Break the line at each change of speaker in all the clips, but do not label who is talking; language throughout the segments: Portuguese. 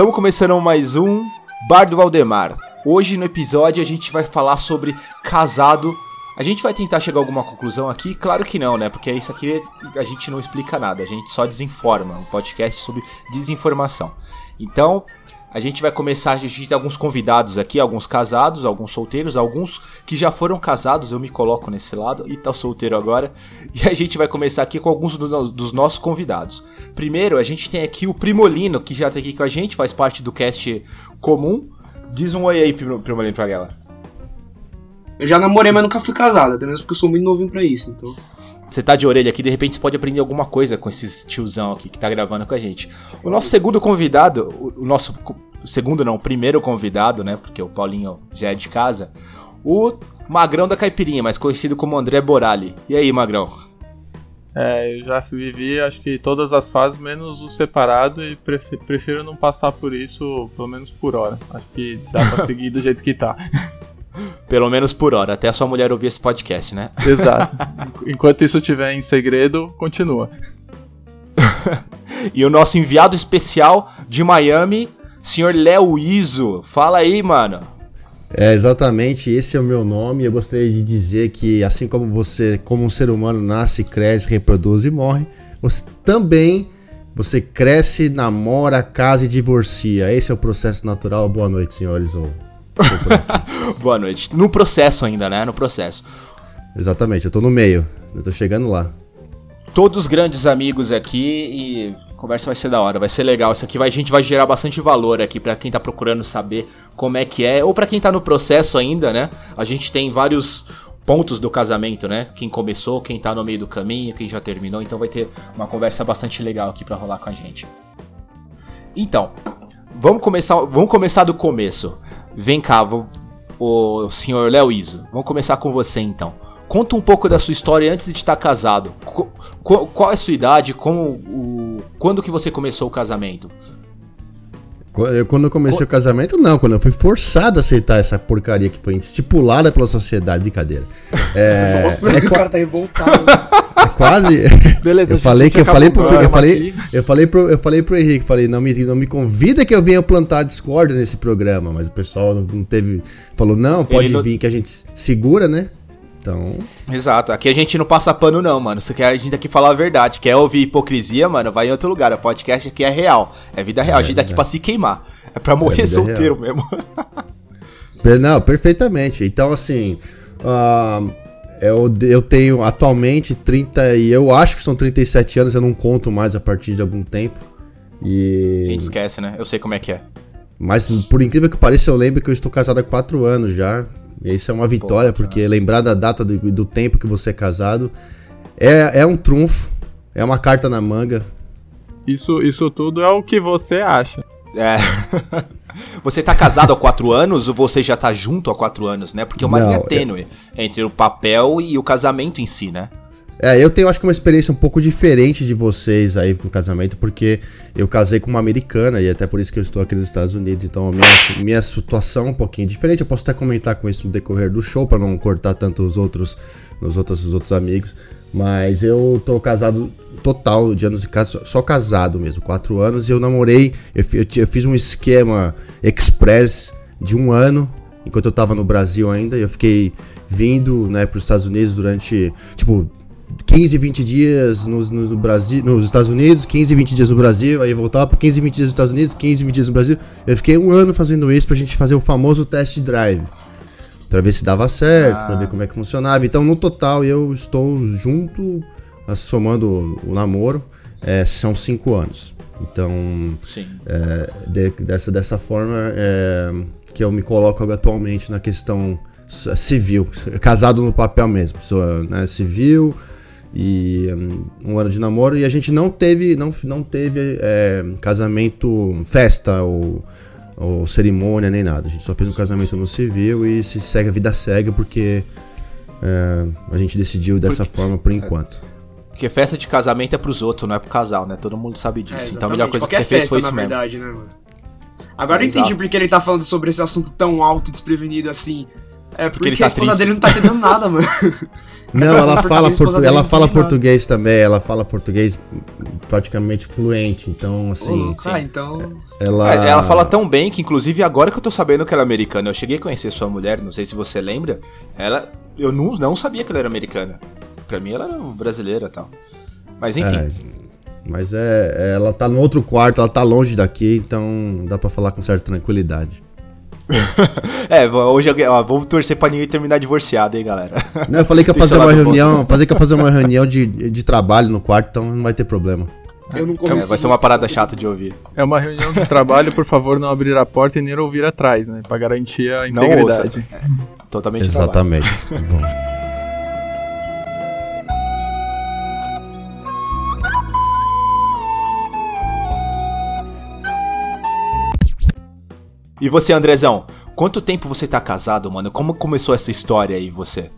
Estamos começando mais um Bar do Valdemar. Hoje no episódio a gente vai falar sobre casado. A gente vai tentar chegar a alguma conclusão aqui? Claro que não, né? Porque isso aqui a gente não explica nada, a gente só desinforma. Um podcast sobre desinformação. Então, a gente vai começar, a gente tem alguns convidados aqui, alguns casados, alguns solteiros, alguns que já foram casados, eu me coloco nesse lado e tá solteiro agora. E a gente vai começar aqui com alguns do, dos nossos convidados. Primeiro, a gente tem aqui o Primolino, que já tá aqui com a gente, faz parte do cast comum. Diz um oi aí, Primolino, pra galera.
Eu já namorei, mas nunca fui casado, até mesmo porque eu sou muito novinho pra isso, então
você tá de orelha aqui, de repente você pode aprender alguma coisa com esse tiozão aqui que tá gravando com a gente. O nosso segundo convidado, o nosso segundo não, o primeiro convidado, né, porque o Paulinho já é de casa, o Magrão da Caipirinha, mais conhecido como André Borali. E aí, Magrão?
É, eu já vivi acho que todas as fases, menos o separado, e prefiro não passar por isso, pelo menos por hora. Acho que dá pra seguir do jeito que tá.
Pelo menos por hora, até a sua mulher ouvir esse podcast, né?
Exato. Enquanto isso estiver em segredo, continua.
e o nosso enviado especial de Miami, senhor Léo Iso. Fala aí, mano.
É, exatamente, esse é o meu nome. Eu gostaria de dizer que, assim como você, como um ser humano, nasce, cresce, reproduz e morre, você também você cresce, namora, casa e divorcia. Esse é o processo natural. Boa noite, senhores. Ou
Boa noite. No processo ainda, né? No processo.
Exatamente, eu tô no meio. Eu tô chegando lá.
Todos grandes amigos aqui e conversa vai ser da hora, vai ser legal. Isso aqui vai, a gente vai gerar bastante valor aqui para quem tá procurando saber como é que é, ou para quem tá no processo ainda, né? A gente tem vários pontos do casamento, né? Quem começou, quem tá no meio do caminho, quem já terminou, então vai ter uma conversa bastante legal aqui para rolar com a gente. Então, vamos começar, vamos começar do começo. Vem cá, vou, o senhor Léo Iso, vamos começar com você então. Conta um pouco da sua história antes de estar casado. Qual, qual é a sua idade? Como, quando que você começou o casamento?
Quando eu comecei o casamento, não. Quando eu fui forçado a aceitar essa porcaria que foi estipulada pela sociedade. Brincadeira.
É, Nossa, é, o cara tá revoltado.
É quase. Beleza, eu falei que eu falei pro, eu falei, eu falei pro, eu falei pro Henrique, falei, não me, não me convida que eu venha plantar discórdia nesse programa, mas o pessoal não teve, falou, não, pode vir que a gente segura, né? Então.
Exato. Aqui a gente não passa pano, não, mano. Você quer a gente aqui falar a verdade. Quer ouvir hipocrisia, mano? Vai em outro lugar. O podcast aqui é real. É vida real. É, a gente tá aqui pra se queimar. É pra morrer é solteiro real. mesmo.
não, perfeitamente. Então, assim. Uh, eu, eu tenho atualmente 30 e eu acho que são 37 anos, eu não conto mais a partir de algum tempo. E.
A gente esquece, né? Eu sei como é que é.
Mas por incrível que pareça, eu lembro que eu estou casado há 4 anos já. E isso é uma vitória, Pô, porque lembrar da data do, do, tempo que você é casado é, é um trunfo, é uma carta na manga.
Isso, isso tudo é o que você acha.
É. você tá casado há quatro anos ou você já tá junto há quatro anos, né? Porque é uma Não, linha é- tênue é... entre o papel e o casamento em si, né?
É, eu tenho acho que uma experiência um pouco diferente de vocês aí no casamento, porque eu casei com uma americana e até por isso que eu estou aqui nos Estados Unidos, então a minha, minha situação é um pouquinho diferente. Eu posso até comentar com isso no decorrer do show para não cortar tanto os outros, os outros, os outros amigos. Mas eu tô casado total de anos de casa, só casado mesmo, quatro anos, e eu namorei, eu, eu, eu fiz um esquema express de um ano, enquanto eu tava no Brasil ainda, e eu fiquei vindo, né, pros Estados Unidos durante, tipo, 15, 20 dias nos, no Brasil, nos Estados Unidos, 15, 20 dias no Brasil, aí voltava para 15, 20 dias nos Estados Unidos, 15, 20 dias no Brasil. Eu fiquei um ano fazendo isso pra gente fazer o famoso test drive. Pra ver se dava certo, ah. pra ver como é que funcionava. Então, no total, eu estou junto, somando o namoro, é, são 5 anos. Então, é, de, dessa, dessa forma é, que eu me coloco atualmente na questão civil, casado no papel mesmo, pessoa né, civil, e um, um, ano de namoro e a gente não teve não, não teve é, casamento festa ou, ou, cerimônia nem nada. A gente só fez um casamento no civil e se segue a vida segue porque é, a gente decidiu dessa porque, forma por enquanto.
Porque festa de casamento é pros outros não é pro casal né? Todo mundo sabe disso. É, então a melhor coisa Qualquer que você festa, fez foi isso verdade, mesmo né, mano?
agora é, eu entendi porque ele tá falando sobre esse assunto tão alto e desprevenido assim é porque, porque tá a esposa triste. dele não tá entendendo nada, mano.
Não, ela fala, portu ela fala português também, ela fala português praticamente fluente. Então, assim.
Ah, então.
Ela... É, ela fala tão bem que, inclusive, agora que eu tô sabendo que ela é americana, eu cheguei a conhecer sua mulher, não sei se você lembra. Ela. Eu não, não sabia que ela era americana. Pra mim, ela era brasileira e tal. Mas enfim. É,
mas é, ela tá no outro quarto, ela tá longe daqui, então dá para falar com certa tranquilidade.
é, hoje ó, vamos torcer pra ninguém terminar divorciado, hein, galera.
Não, eu falei que ia fazer uma reunião, fazer que ia fazer uma reunião de, de trabalho no quarto, então não vai ter problema.
Eu não é, vai ser uma parada chata de ouvir.
É uma reunião de trabalho, por favor, não abrir a porta e nem ouvir atrás, né? Pra garantir a integridade.
Não ouça. É, totalmente
Exatamente.
E você, Andrezão, quanto tempo você tá casado, mano? Como começou essa história aí, você?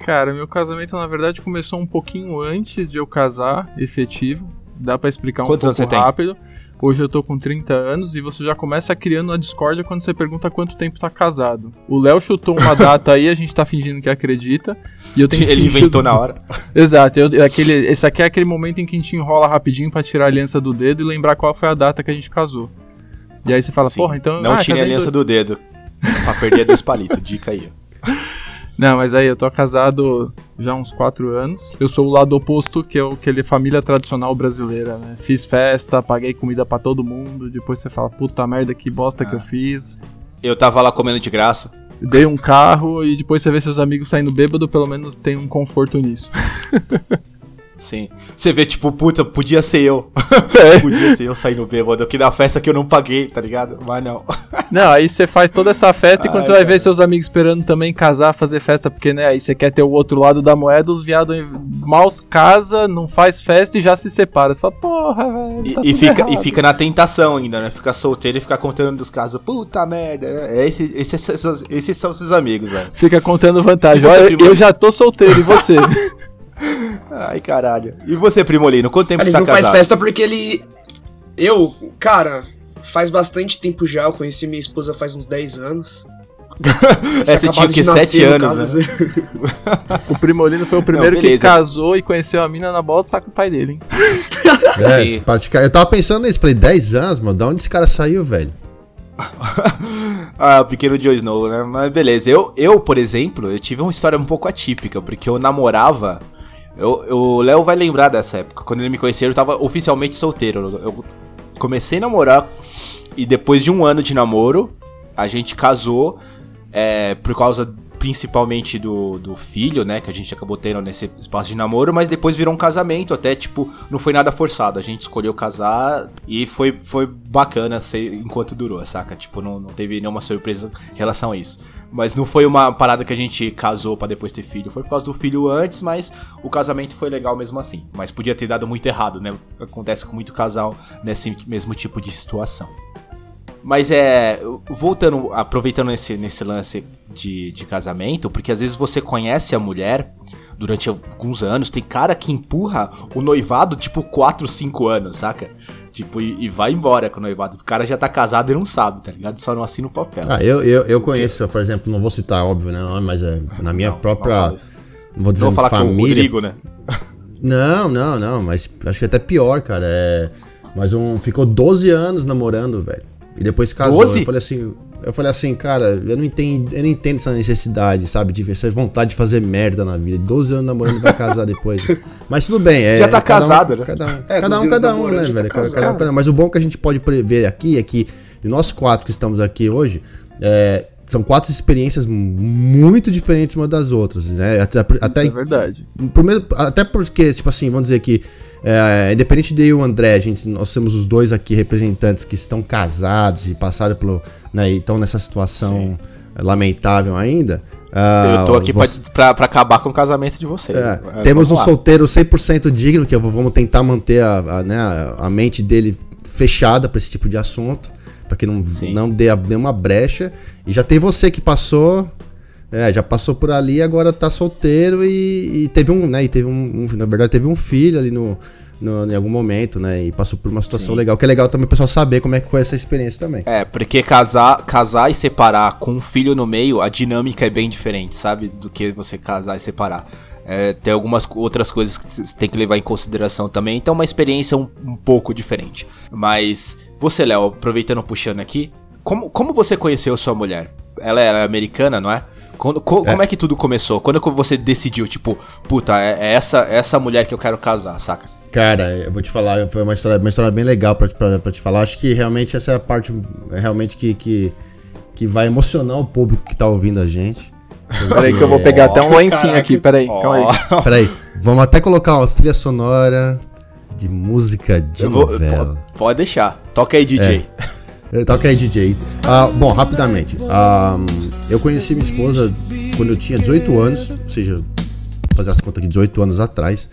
Cara, meu casamento na verdade começou um pouquinho antes de eu casar, efetivo. Dá para explicar um
Quantos
pouco
anos você
rápido. Tem? Hoje eu tô com 30 anos e você já começa criando uma discórdia quando você pergunta quanto tempo tá casado. O Léo chutou uma data aí, a gente tá fingindo que acredita. E eu tenho
Ele fingido... inventou na hora.
Exato, eu, aquele, esse aqui é aquele momento em que a gente enrola rapidinho para tirar a aliança do dedo e lembrar qual foi a data que a gente casou. E aí você fala, Sim, porra, então.
Não ah, tire a aliança do... do dedo. pra perder dois palitos. Dica aí.
Não, mas aí eu tô casado já há uns 4 anos. Eu sou o lado oposto, que é o aquele família tradicional brasileira, né? Fiz festa, paguei comida para todo mundo. Depois você fala, puta merda, que bosta ah. que eu ah. fiz.
Eu tava lá comendo de graça.
Dei um carro e depois você vê seus amigos saindo bêbado, pelo menos tem um conforto nisso.
Sim. Você vê, tipo, puta, podia ser eu. É. podia ser eu saindo bêbado aqui na festa que eu não paguei, tá ligado? Mas não.
não, aí você faz toda essa festa e quando Ai, você vai cara. ver seus amigos esperando também casar, fazer festa, porque, né, aí você quer ter o outro lado da moeda, os viados mal casa, não faz festa e já se separa. Você fala, porra, velho.
Tá e, e, fica, e fica na tentação ainda, né? Fica solteiro e fica contando dos casos. Puta merda. É, esse, esse, esses, esses são seus amigos, velho.
Fica contando vantagem. Olha, eu já tô solteiro, e você?
Ai, caralho. E você, Primolino, quanto tempo
você
tá
não casado? faz festa porque ele... Eu, cara, faz bastante tempo já. Eu conheci minha esposa faz uns 10 anos.
é, você tinha o que? 7 anos, né?
o Primolino foi o primeiro não, que casou e conheceu a mina na bola do saco do pai dele, hein?
É, eu tava pensando nisso, falei, 10 anos, mano, da onde esse cara saiu, velho?
ah, o pequeno Joe Snow, né? Mas beleza, eu, eu, por exemplo, eu tive uma história um pouco atípica, porque eu namorava eu, o Léo vai lembrar dessa época. Quando ele me conheceu, eu tava oficialmente solteiro. Eu comecei a namorar e depois de um ano de namoro, a gente casou é, por causa principalmente do, do filho, né, que a gente acabou tendo nesse espaço de namoro, mas depois virou um casamento, até, tipo, não foi nada forçado, a gente escolheu casar e foi, foi bacana ser, enquanto durou, saca? Tipo, não, não teve nenhuma surpresa em relação a isso. Mas não foi uma parada que a gente casou para depois ter filho. Foi por causa do filho antes, mas o casamento foi legal mesmo assim. Mas podia ter dado muito errado, né? Acontece com muito casal nesse mesmo tipo de situação. Mas é. Voltando, aproveitando esse, nesse lance de, de casamento, porque às vezes você conhece a mulher durante alguns anos, tem cara que empurra o noivado tipo 4, 5 anos, saca? Tipo, e, e, vai embora com o noivado. O cara já tá casado e não sabe, tá ligado? Só não assina o papel.
Ah, eu, eu, eu conheço, por exemplo, não vou citar, óbvio, né? Mas é, na minha não, própria. Não, vou dizer não vou falar família. Com o Rodrigo, né? Não, não, não, mas acho que é até pior, cara. É. Mas um. Ficou 12 anos namorando, velho. E depois casou. 12? Eu falei assim. Eu falei assim, cara, eu não entendo, eu não entendo essa necessidade, sabe? De essa vontade de fazer merda na vida. 12 anos namorando vai casar depois. Mas tudo bem, é.
Já tá casado,
um,
né?
Cada, é, cada um, cada um, né, velho? Tá cada, cada um, mas o bom que a gente pode ver aqui é que nós quatro que estamos aqui hoje, é, são quatro experiências muito diferentes uma das outras, né? Até, até
é verdade.
Até porque, tipo assim, vamos dizer que é, independente de eu e o André, a gente, nós temos os dois aqui representantes que estão casados e passaram pelo. Né, estão nessa situação Sim. lamentável ainda.
Uh, eu tô aqui você... pra, pra, acabar com o casamento de vocês. É,
é, temos um lá. solteiro 100% digno, que vamos tentar manter a, a, né, a mente dele fechada para esse tipo de assunto, para que não, não dê nenhuma brecha. E já tem você que passou é, já passou por ali, agora tá solteiro e, e teve um, né? E teve um, um, na verdade, teve um filho ali no, no, em algum momento, né? E passou por uma situação Sim. legal, que é legal também o pessoal saber como é que foi essa experiência também.
É, porque casar, casar e separar com um filho no meio, a dinâmica é bem diferente, sabe? Do que você casar e separar. É, tem algumas outras coisas que você tem que levar em consideração também. Então, uma experiência um, um pouco diferente. Mas, você, Léo, aproveitando puxando aqui, como, como você conheceu sua mulher? Ela é americana, não é? Quando, co, é. Como é que tudo começou? Quando você decidiu, tipo, puta, é, é essa, é essa mulher que eu quero casar, saca?
Cara, eu vou te falar, foi uma história, uma história bem legal pra, pra, pra te falar. Acho que realmente essa é a parte realmente que, que, que vai emocionar o público que tá ouvindo a gente.
Peraí que eu vou pegar até um lencinho aqui, peraí, oh. calma aí.
Peraí, vamos até colocar uma trilha sonora de música de vou, novela.
Pode deixar, toca aí DJ.
É. Toca aí DJ. Uh, bom, rapidamente, uh, eu conheci minha esposa quando eu tinha 18 anos, ou seja, fazer as contas aqui, 18 anos atrás.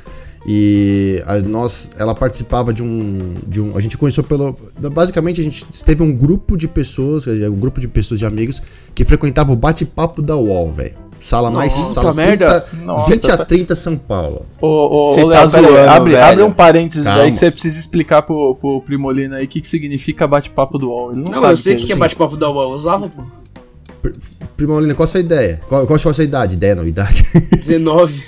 E a, nós, ela participava de um, de um. A gente conheceu pelo. Basicamente, a gente teve um grupo de pessoas, um grupo de pessoas, de amigos, que frequentava o bate-papo da UOL, velho. Sala mais. sala
merda.
30, 20 a 30 São Paulo.
Ô, ô, ô tá Léo, zoando, abre, abre um parênteses Calma. aí que você precisa explicar pro, pro Primolino aí o que, que significa bate-papo do UOL.
Ele não, não eu sei o que, que é, é bate-papo da UOL. Eu usava, pô.
Primolino, qual a sua ideia? Qual, qual a sua idade? Ideia, não, idade?
19.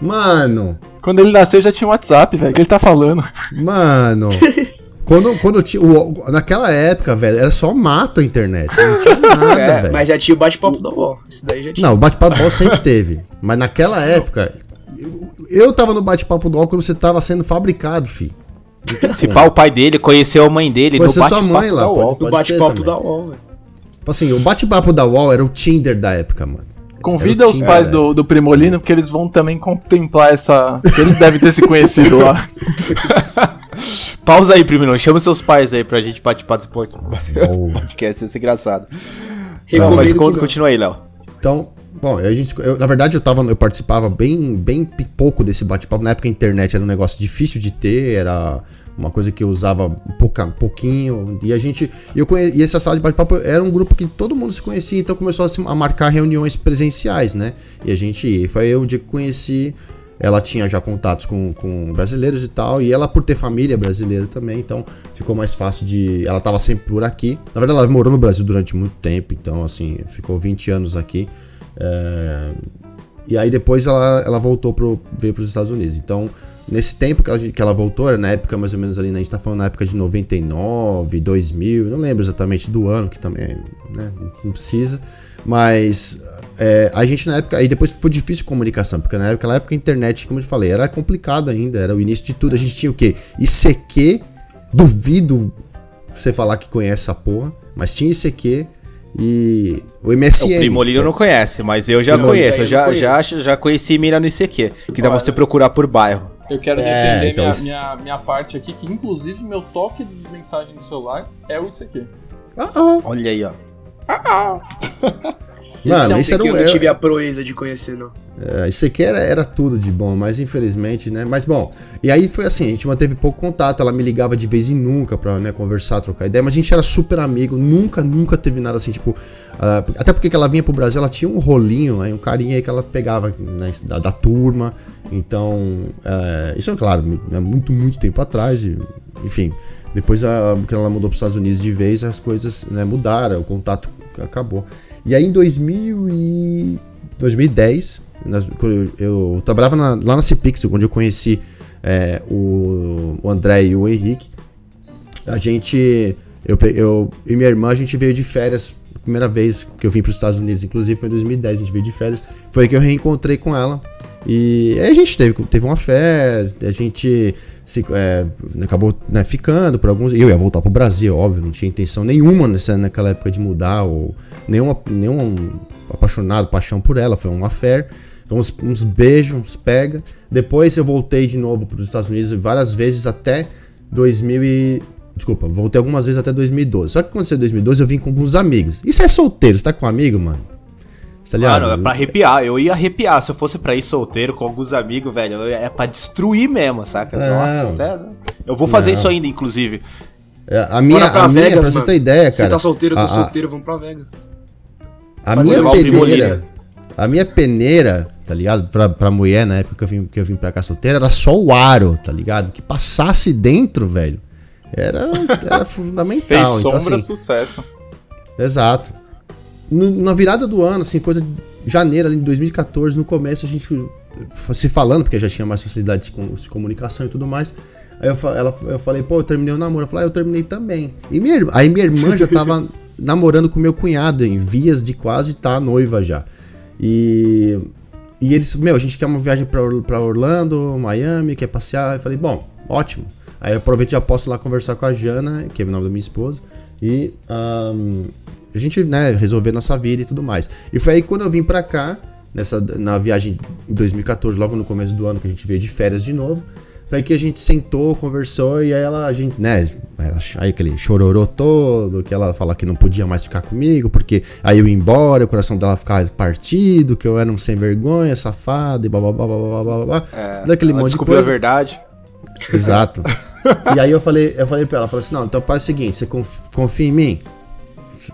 Mano.
Quando ele nasceu já tinha um WhatsApp, velho. O que ele tá falando?
Mano. Quando, quando tinha. O, naquela época, velho, era só mato a internet. Não tinha nada, é, velho.
Mas já tinha o bate-papo da UOL. Isso daí já tinha.
Não, o bate-papo da UOL sempre teve. Mas naquela época. Eu, eu tava no bate-papo do UOL quando você tava sendo fabricado, filho.
Se pá, o pai dele conheceu a mãe dele
conheceu no bate-papo sua mãe lá, da
UOL. No bate-papo da UOL, velho.
Tipo assim, o bate-papo da UOL era o Tinder da época, mano.
Convida os pais é. do, do Primolino, porque eles vão também contemplar essa. Eles devem ter se conhecido lá.
Pausa aí, Primolino. Chama seus pais aí pra gente participar desse podcast. Isso é engraçado. Não, mas conta, continua aí, Léo.
Então, bom, a gente, eu, na verdade eu, tava, eu participava bem, bem pouco desse bate-papo. Na época a internet era um negócio difícil de ter, era uma coisa que eu usava um, pouca, um pouquinho. E a gente. Eu conhe, e essa sala de bate-papo era um grupo que todo mundo se conhecia, então começou a, se, a marcar reuniões presenciais, né? E a gente. Foi um dia que conheci. Ela tinha já contatos com, com brasileiros e tal, e ela, por ter família brasileira também, então ficou mais fácil de. Ela estava sempre por aqui. Na verdade, ela morou no Brasil durante muito tempo, então, assim, ficou 20 anos aqui. É... E aí depois ela, ela voltou pro, veio para os Estados Unidos. Então, Nesse tempo que ela, que ela voltou, na época mais ou menos ali, né, a gente tá falando na época de 99, 2000, não lembro exatamente do ano, que também né, não precisa, mas é, a gente na época, aí depois foi difícil comunicação, porque na época, na época a internet, como eu te falei, era complicado ainda, era o início de tudo, a gente tinha o quê? ICQ, duvido você falar que conhece essa porra, mas tinha ICQ, e o MSN. O
Primolino não conhece, mas eu já conheço. Eu já, já, já conheci mina no ICQ, que dá pra você procurar por bairro.
Eu quero é, defender então minha, isso... minha, minha parte aqui, que inclusive meu toque de mensagem no celular é o ICQ.
Ah, ah. Olha aí, ó. Ah,
ah. Mano, isso era um. Eu não tive a proeza de conhecer, não.
É, isso aqui era, era tudo de bom, mas infelizmente, né? Mas bom, e aí foi assim, a gente manteve pouco contato, ela me ligava de vez em nunca pra né, conversar, trocar ideia, mas a gente era super amigo, nunca, nunca teve nada assim, tipo. Uh, até porque ela vinha pro Brasil, ela tinha um rolinho, aí, um carinha aí que ela pegava né, da, da, turma. Então, uh, isso é claro, é muito, muito tempo atrás, e, enfim. Depois a, que ela mudou para os Estados Unidos de vez, as coisas né, mudaram, o contato acabou. E aí em 2000 e 2010, eu, eu trabalhava na, lá na Cipixel, onde eu conheci é, o, o André e o Henrique. A gente, eu, eu e minha irmã, a gente veio de férias. Primeira vez que eu vim para os Estados Unidos, inclusive, foi em 2010, a gente veio de férias. Foi aí que eu reencontrei com ela. E aí a gente teve, teve uma férias, a gente se, é, acabou né, ficando por alguns. Eu ia voltar pro Brasil, óbvio, não tinha intenção nenhuma nessa, naquela época de mudar, ou nenhum, nenhum apaixonado, paixão por ela, foi uma affair. Foi uns, uns beijos, uns pega. Depois eu voltei de novo para os Estados Unidos várias vezes até 2000 e... Desculpa, voltei algumas vezes até 2012. Só que quando aconteceu em 2012 eu vim com alguns amigos. Isso é solteiro, você tá com um amigo, mano?
Tá ligado? Mano, é pra arrepiar. Eu ia arrepiar se eu fosse pra ir solteiro com alguns amigos, velho. É pra destruir mesmo, saca? É. Nossa, até. Eu vou fazer não. isso ainda, inclusive.
É, a minha, a minha Vegas, pra você ter ideia, cara.
Você tá solteiro, eu tô a, solteiro, vamos pra Vegas.
A minha peneira. A minminha peneira, tá ligado? Pra, pra mulher, na época que eu, vim, que eu vim pra cá solteira, era só o aro, tá ligado? Que passasse dentro, velho. Era, era fundamental. Fez
então, sombra então, assim, sucesso.
Exato no, na virada do ano, assim, coisa de janeiro ali de 2014, no começo a gente se falando, porque já tinha mais facilidade de, comunicação e tudo mais. Aí eu, ela, eu falei, pô, eu terminei o namoro. Ela falou, ah, eu terminei também. E minha, aí minha irmã já tava namorando com meu cunhado, em vias de quase estar tá noiva já. E, e eles, meu, a gente quer uma viagem pra, pra Orlando, Miami, quer passear. Eu falei, bom, ótimo. Aí eu aproveito e já posso ir lá conversar com a Jana, que é o nome da minha esposa, e um, a gente, né, resolver nossa vida e tudo mais. E foi aí quando eu vim pra cá, nessa, na viagem em 2014, logo no começo do ano, que a gente veio de férias de novo. Foi que a gente sentou, conversou e aí ela, a gente, né, aí aquele chororô todo, que ela fala que não podia mais ficar comigo, porque aí eu ia embora, o coração dela ficava partido, que eu era um sem vergonha, safado e blá blá blá blá blá blá. É,
daquele monte de coisa. a verdade.
Exato. e aí eu falei, eu falei pra ela, falei assim, não, então faz o seguinte, você confia em mim?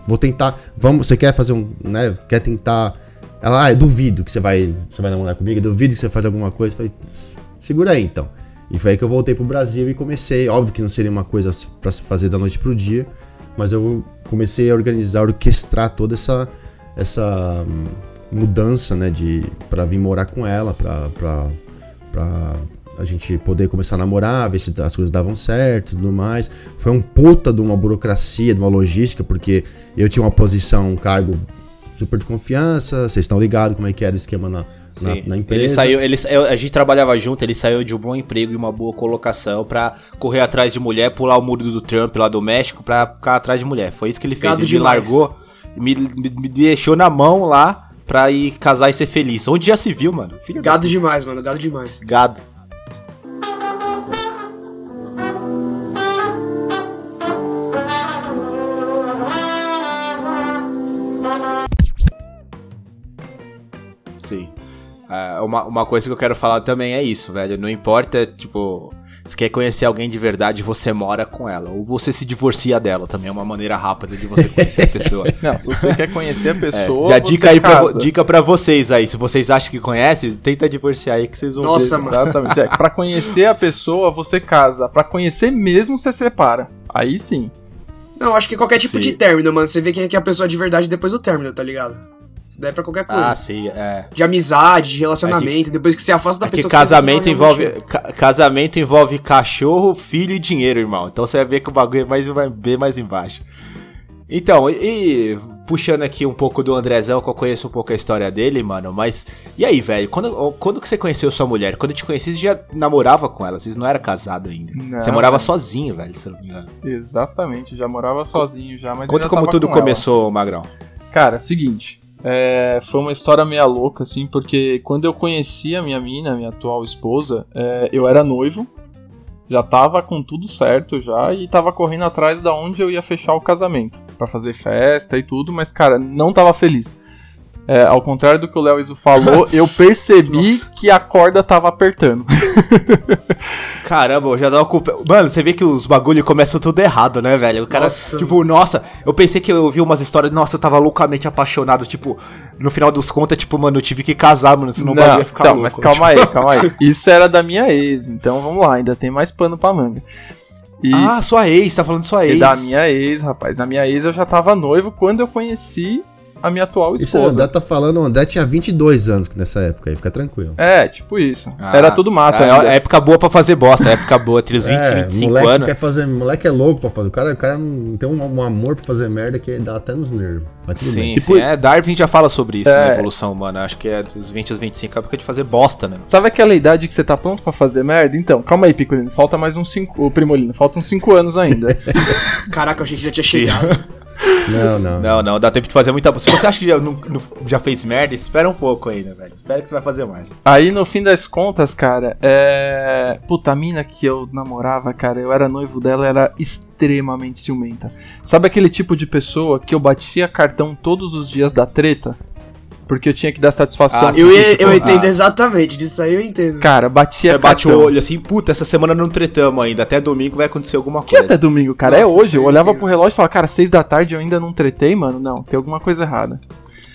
Vou tentar, vamos, você quer fazer um, né, quer tentar ela, ah, eu duvido que você vai, você vai namorar comigo, duvido que você faz alguma coisa. Eu falei, segura aí então. E foi aí que eu voltei pro Brasil e comecei. Óbvio que não seria uma coisa para se fazer da noite pro dia, mas eu comecei a organizar, orquestrar toda essa, essa hum, mudança, né, de para vir morar com ela, pra a gente poder começar a namorar, ver se as coisas davam certo e tudo mais. Foi um puta de uma burocracia, de uma logística, porque eu tinha uma posição, um cargo super de confiança, vocês estão ligados como é que era o esquema na, na, na, empresa.
Ele saiu, ele, a gente trabalhava junto, ele saiu de um bom emprego e uma boa colocação para correr atrás de mulher, pular o muro do Trump lá do México pra ficar atrás de mulher. Foi isso que ele fez. Gado ele demais. me largou, me, me, me, deixou na mão lá pra ir casar e ser feliz. Onde já se viu, mano?
Filho gado demais, mano, gado demais.
Gado. Sim. É, uma, uma coisa que eu quero falar também é isso, velho. Não importa, tipo, se quer conhecer alguém de verdade, você mora com ela. Ou você se divorcia dela, também é uma maneira rápida de você conhecer a pessoa.
Não, se você quer conhecer a é, pessoa.
É, já dica aí pra, dica pra vocês aí. Se vocês acham que conhece, tenta divorciar aí que vocês vão
Nossa, ver. Mano. Exatamente. É, pra conhecer a pessoa, você casa. Pra conhecer mesmo, você separa. Aí sim.
Não, acho que qualquer tipo sim. de término, mano. Você vê quem é que é a pessoa de verdade depois do término, tá ligado? Isso daí é pra qualquer coisa.
Ah, sim, é.
De amizade, de relacionamento, é que, depois que você afasta da é pessoa.
Que casamento envolve ca casamento envolve cachorro, filho e dinheiro, irmão. Então você vai ver que o bagulho é mais, vai bem mais embaixo. Então, e, puxando aqui um pouco do Andrezão, que eu conheço um pouco a história dele, mano, mas. E aí, velho, quando, quando que você conheceu sua mulher? Quando eu te conheci, você já namorava com ela, vocês não era casado ainda. Não, você morava sozinho, velho, se eu não me engano.
Exatamente, já morava sozinho já, mas.
Conta como tudo começou, ela. Magrão.
Cara, seguinte. É, foi uma história meia louca, assim, porque quando eu conheci a minha mina, minha atual esposa, é, eu era noivo, já tava com tudo certo já e tava correndo atrás da onde eu ia fechar o casamento, para fazer festa e tudo, mas cara, não tava feliz. É, ao contrário do que o Léo Iso falou, eu percebi que a corda tava apertando.
Caramba, já dá uma culpa. Mano, você vê que os bagulho começam tudo errado, né, velho? O cara, nossa. tipo, nossa, eu pensei que eu ouvi umas histórias, nossa, eu tava loucamente apaixonado, tipo, no final dos contas, tipo, mano, eu tive que casar, mano, senão
não, o bagulho ia ficar então, louco. Mas calma aí, calma aí. Isso era da minha ex, então vamos lá, ainda tem mais pano pra manga.
E ah, sua ex, tá falando sua ex.
da minha ex, rapaz. A minha ex eu já tava noivo quando eu conheci a minha atual esposa. Isso o
André tá falando, o André tinha 22 anos nessa época aí, fica tranquilo.
É, tipo isso. Ah, Era tudo mato.
É, é época boa pra fazer bosta, é época boa, entre os 20 é, e 25
moleque
anos.
Quer fazer, moleque é louco pra fazer. O cara, o cara não tem um, um amor pra fazer merda que dá até nos nervos.
Mas tudo sim, bem. sim. É, Darwin já fala sobre isso é. na evolução humana. Acho que é dos 20 aos 25 é época de fazer bosta, né?
Sabe aquela idade que você tá pronto pra fazer merda? Então, calma aí, Picolino. Falta mais uns 5. O Primolino, faltam 5 anos ainda.
Caraca, a gente já tinha chegado.
Não, não. Não, não, dá tempo de fazer muita. Se você acha que já, não, já fez merda, espera um pouco ainda, velho. Espera que você vai fazer mais.
Aí no fim das contas, cara, é. Puta, a mina que eu namorava, cara, eu era noivo dela, era extremamente ciumenta. Sabe aquele tipo de pessoa que eu batia cartão todos os dias da treta? Porque eu tinha que dar satisfação. Ah,
eu, assim, tipo, eu entendo ah, exatamente, disso aí eu entendo.
Cara, batia
Você bate o olho assim, puta, essa semana não tretamos ainda, até domingo vai acontecer alguma coisa.
Que até domingo, cara? É Nossa, é hoje, eu olhava pro relógio e falava, cara, seis da tarde eu ainda não tretei, mano? Não, tem alguma coisa errada.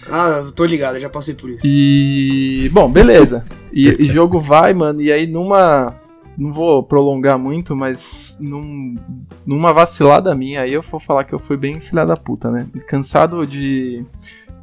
Ah, tô ligado, já passei por isso.
E. Bom, beleza. e, e jogo vai, mano, e aí numa. Não vou prolongar muito, mas num, numa vacilada minha, aí eu vou falar que eu fui bem filha da puta, né? Cansado de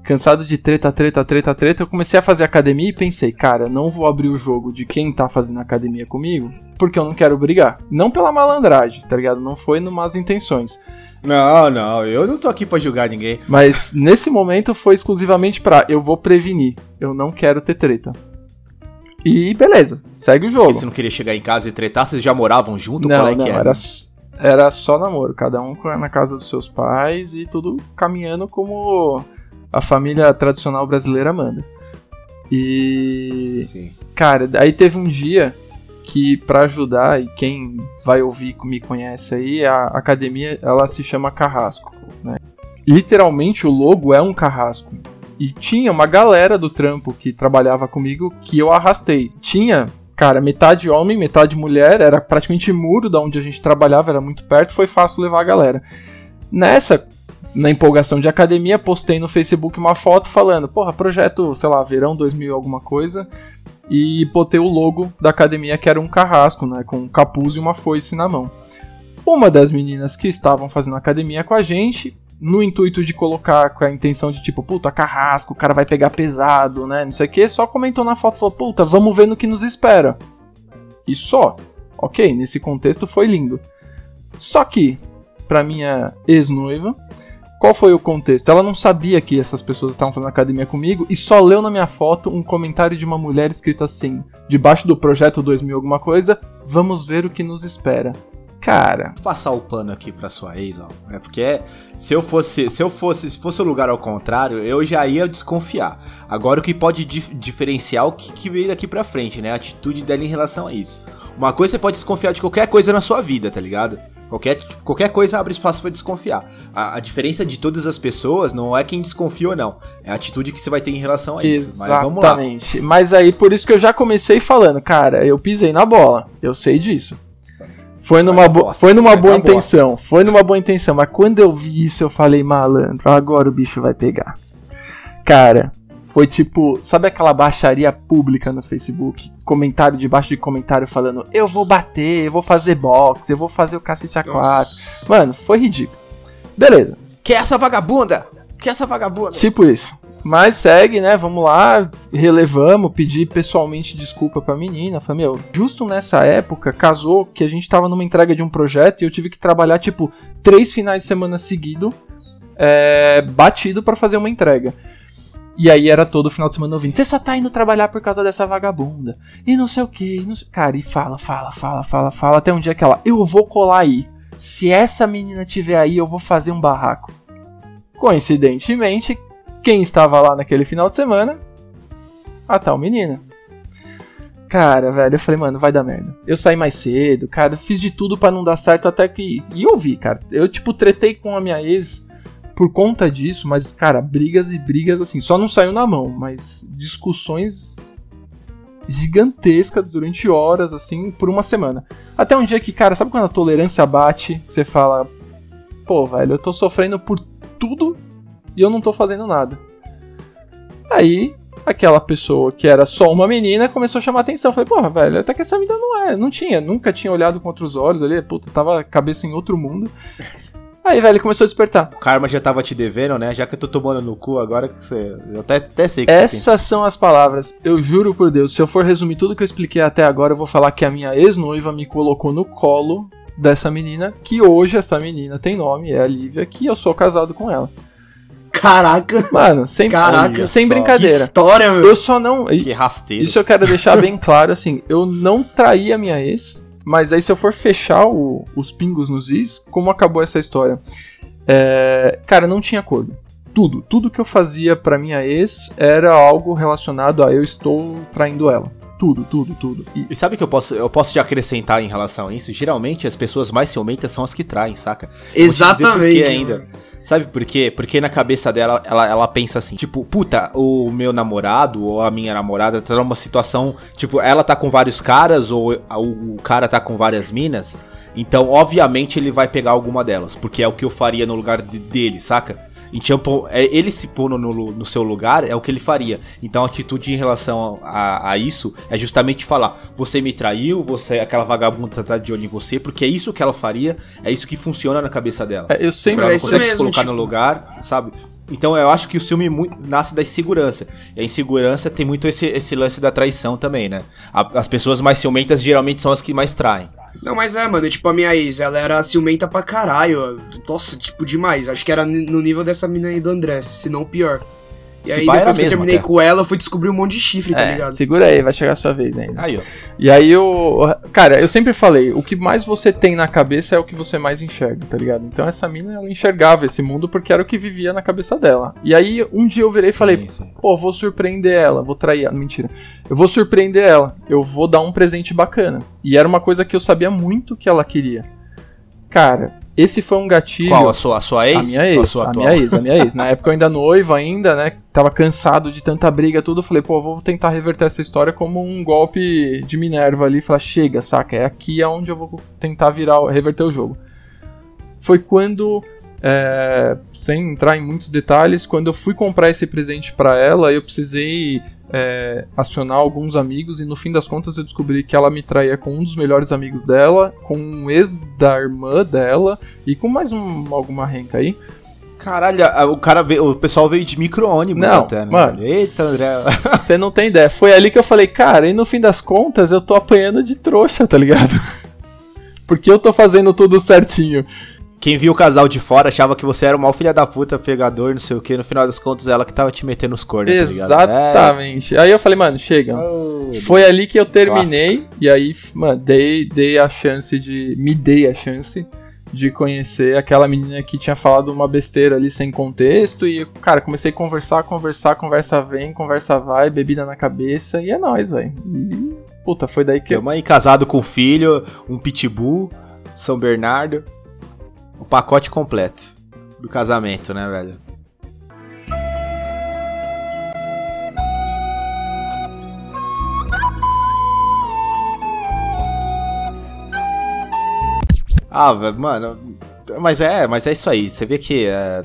cansado de treta, treta, treta, treta, eu comecei a fazer academia e pensei, cara, não vou abrir o jogo de quem tá fazendo academia comigo, porque eu não quero brigar. Não pela malandragem, tá ligado? Não foi numas intenções.
Não, não, eu não tô aqui para julgar ninguém.
Mas nesse momento foi exclusivamente pra eu vou prevenir. Eu não quero ter treta. E beleza, segue o jogo. Porque
você não queria chegar em casa e tretar, vocês já moravam junto?
Não, Qual é não, que era? era? Era só namoro, cada um na casa dos seus pais e tudo caminhando como a família tradicional brasileira manda. E. Sim. Cara, aí teve um dia que para ajudar, e quem vai ouvir me conhece aí, a academia ela se chama Carrasco. Né? Literalmente o logo é um carrasco. E tinha uma galera do trampo que trabalhava comigo que eu arrastei. Tinha, cara, metade homem, metade mulher, era praticamente muro da onde a gente trabalhava, era muito perto, foi fácil levar a galera. Nessa, na empolgação de academia, postei no Facebook uma foto falando, porra, projeto, sei lá, verão 2000 alguma coisa e botei o logo da academia que era um carrasco, né, com um capuz e uma foice na mão. Uma das meninas que estavam fazendo academia com a gente, no intuito de colocar com a intenção de tipo, puta, carrasco, o cara vai pegar pesado, né, não sei o que, só comentou na foto, falou, puta, vamos ver no que nos espera. E só. Ok, nesse contexto foi lindo. Só que, pra minha ex-noiva, qual foi o contexto? Ela não sabia que essas pessoas estavam fazendo academia comigo e só leu na minha foto um comentário de uma mulher escrito assim, debaixo do projeto 2000 alguma coisa, vamos ver o que nos espera. Cara,
Vou passar o pano aqui para sua ex, ó. É porque se eu fosse, se eu fosse, se fosse o lugar ao contrário, eu já ia desconfiar. Agora o que pode dif diferenciar o que, que veio daqui para frente, né? A atitude dela em relação a isso. Uma coisa você pode desconfiar de qualquer coisa na sua vida, tá ligado? Qualquer, qualquer coisa abre espaço para desconfiar. A, a, diferença de todas as pessoas não é quem desconfia ou não. É a atitude que você vai ter em relação a isso.
Exatamente. Mas, Mas aí, por isso que eu já comecei falando, cara, eu pisei na bola. Eu sei disso. Foi numa, bo foi numa boa intenção. Foi numa boa intenção. Mas quando eu vi isso, eu falei, malandro, agora o bicho vai pegar. Cara, foi tipo, sabe aquela baixaria pública no Facebook? Comentário debaixo de comentário falando, eu vou bater, eu vou fazer boxe, eu vou fazer o cacete A4. Mano, foi ridículo. Beleza.
Que é essa vagabunda? Que é essa vagabunda?
Tipo isso. Mas segue, né? Vamos lá, relevamos, pedi pessoalmente desculpa pra menina. Falei, meu, justo nessa época casou que a gente tava numa entrega de um projeto e eu tive que trabalhar, tipo, três finais de semana seguido, é, batido para fazer uma entrega. E aí era todo final de semana ouvindo. Você só tá indo trabalhar por causa dessa vagabunda. E não sei o que. Cara, e fala, fala, fala, fala, fala. Até um dia que ela, eu vou colar aí. Se essa menina tiver aí, eu vou fazer um barraco. Coincidentemente, quem estava lá naquele final de semana? A tal menina. Cara, velho, eu falei, mano, vai dar merda. Eu saí mais cedo, cara, fiz de tudo para não dar certo até que. E eu vi, cara. Eu, tipo, tretei com a minha ex por conta disso, mas, cara, brigas e brigas assim, só não saiu na mão, mas discussões gigantescas durante horas, assim, por uma semana. Até um dia que, cara, sabe quando a tolerância bate, você fala, pô, velho, eu tô sofrendo por tudo e eu não tô fazendo nada. Aí, aquela pessoa que era só uma menina começou a chamar atenção. Falei, porra, velho, até que essa vida não é. Não tinha, nunca tinha olhado com outros olhos ali, puta, tava a cabeça em outro mundo. Aí, velho, começou a despertar.
O karma já tava te devendo, né? Já que eu tô tomando no cu agora que você. Eu até, até sei que
Essas são as palavras. Eu juro por Deus, se eu for resumir tudo que eu expliquei até agora, eu vou falar que a minha ex-noiva me colocou no colo dessa menina, que hoje essa menina tem nome, é a Lívia, que eu sou casado com ela.
Caraca.
Mano, sem, Caraca, sem só. brincadeira. Que
história, meu.
Eu só não.
Que rasteiro.
Isso eu quero deixar bem claro, assim. Eu não traí a minha ex. Mas aí, se eu for fechar o, os pingos nos is, como acabou essa história? É, cara, não tinha acordo. Tudo, tudo que eu fazia pra minha ex era algo relacionado a eu estou traindo ela. Tudo, tudo, tudo.
E, e sabe que eu posso, eu posso te acrescentar em relação a isso? Geralmente as pessoas mais ciumentas são as que traem, saca?
Exatamente.
ainda. Sabe por quê? Porque na cabeça dela, ela, ela pensa assim, tipo, puta, o meu namorado ou a minha namorada tá numa situação, tipo, ela tá com vários caras ou o cara tá com várias minas, então obviamente ele vai pegar alguma delas, porque é o que eu faria no lugar de, dele, saca? Então, ele se pôr no, no, seu lugar é o que ele faria. Então, a atitude em relação a, a, isso é justamente falar: você me traiu, você aquela vagabunda tá de olho em você, porque é isso que ela faria, é isso que funciona na cabeça dela.
É, eu sempre
ela não consegue se colocar tipo... no lugar, sabe? Então eu acho que o ciúme nasce da insegurança. E a insegurança tem muito esse, esse lance da traição também, né? A, as pessoas mais ciumentas geralmente são as que mais traem.
Não, mas é, mano, tipo, a minha ex, ela era ciumenta pra caralho. Nossa, tipo, demais. Acho que era no nível dessa mina aí do André, se não pior. E aí, depois que eu terminei até. com ela, eu fui descobrir um monte de chifre, tá é, ligado?
Segura aí, vai chegar a sua vez ainda.
Aí, ó.
E aí eu. Cara, eu sempre falei, o que mais você tem na cabeça é o que você mais enxerga, tá ligado? Então essa mina, ela enxergava esse mundo porque era o que vivia na cabeça dela. E aí um dia eu virei e falei, sim. pô, vou surpreender ela, vou trair ela. Mentira. Eu vou surpreender ela, eu vou dar um presente bacana. E era uma coisa que eu sabia muito que ela queria. Cara, esse foi um gatilho.
Qual? A sua, a sua ex?
A minha ex. A, a minha ex, a minha ex. Na época eu ainda noivo ainda, né? Tava cansado de tanta briga, tudo. Falei, pô, vou tentar reverter essa história como um golpe de Minerva ali. Falar, chega, saca? É aqui onde eu vou tentar virar, reverter o jogo. Foi quando é, sem entrar em muitos detalhes, quando eu fui comprar esse presente para ela, eu precisei é, acionar alguns amigos e no fim das contas eu descobri que ela me traía com um dos melhores amigos dela, com um ex da irmã dela e com mais um, alguma renca aí.
Caralho, o cara veio, o pessoal veio de micro-ônibus
não, até, né? Mano, Eita, André. Você não tem ideia. Foi ali que eu falei, cara, e no fim das contas eu tô apanhando de trouxa, tá ligado? Porque eu tô fazendo tudo certinho.
Quem viu o casal de fora achava que você era o mal filha da puta, pegador, não sei o que. No final das contas, ela que tava te metendo os cornos,
tá Exatamente. Tá Aí eu falei, mano, chega. Oh, Foi ali que eu terminei. Clássico. E aí, mano, dei, dei a chance de. Me dei a chance de conhecer aquela menina que tinha falado uma besteira ali sem contexto. E, cara, comecei a conversar, conversar, conversa vem, conversa vai, bebida na cabeça. E é nóis, velho. E, puta, foi daí que.
Tem mãe casado com filho, um pitbull, São Bernardo. O pacote completo do casamento, né, velho? Ah, velho, mano, mas é, mas é isso aí. Você vê que é,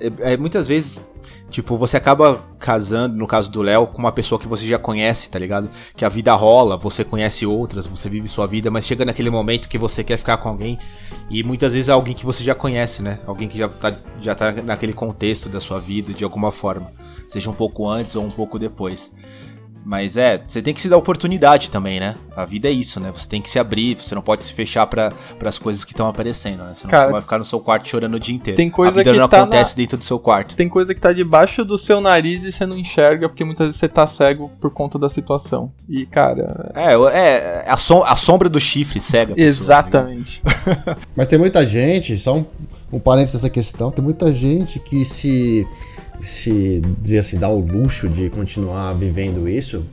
é, é muitas vezes Tipo, você acaba casando, no caso do Léo, com uma pessoa que você já conhece, tá ligado? Que a vida rola, você conhece outras, você vive sua vida, mas chega naquele momento que você quer ficar com alguém e muitas vezes é alguém que você já conhece, né? Alguém que já tá, já tá naquele contexto da sua vida de alguma forma, seja um pouco antes ou um pouco depois. Mas é, você tem que se dar oportunidade também, né? A vida é isso, né? Você tem que se abrir, você não pode se fechar para as coisas que estão aparecendo, né? Senão Cara, você vai ficar no seu quarto chorando o dia inteiro.
Tem coisa
a vida
que
não
tá
acontece na... dentro do seu quarto.
Tem coisa que tá debaixo do seu nariz e você não enxerga porque muitas vezes você tá cego por conta da situação. E, cara.
É, é, a, som a sombra do chifre cega.
Pessoa, Exatamente.
Tá Mas tem muita gente, só um, um parênteses dessa questão, tem muita gente que se se assim, dá o luxo de continuar vivendo isso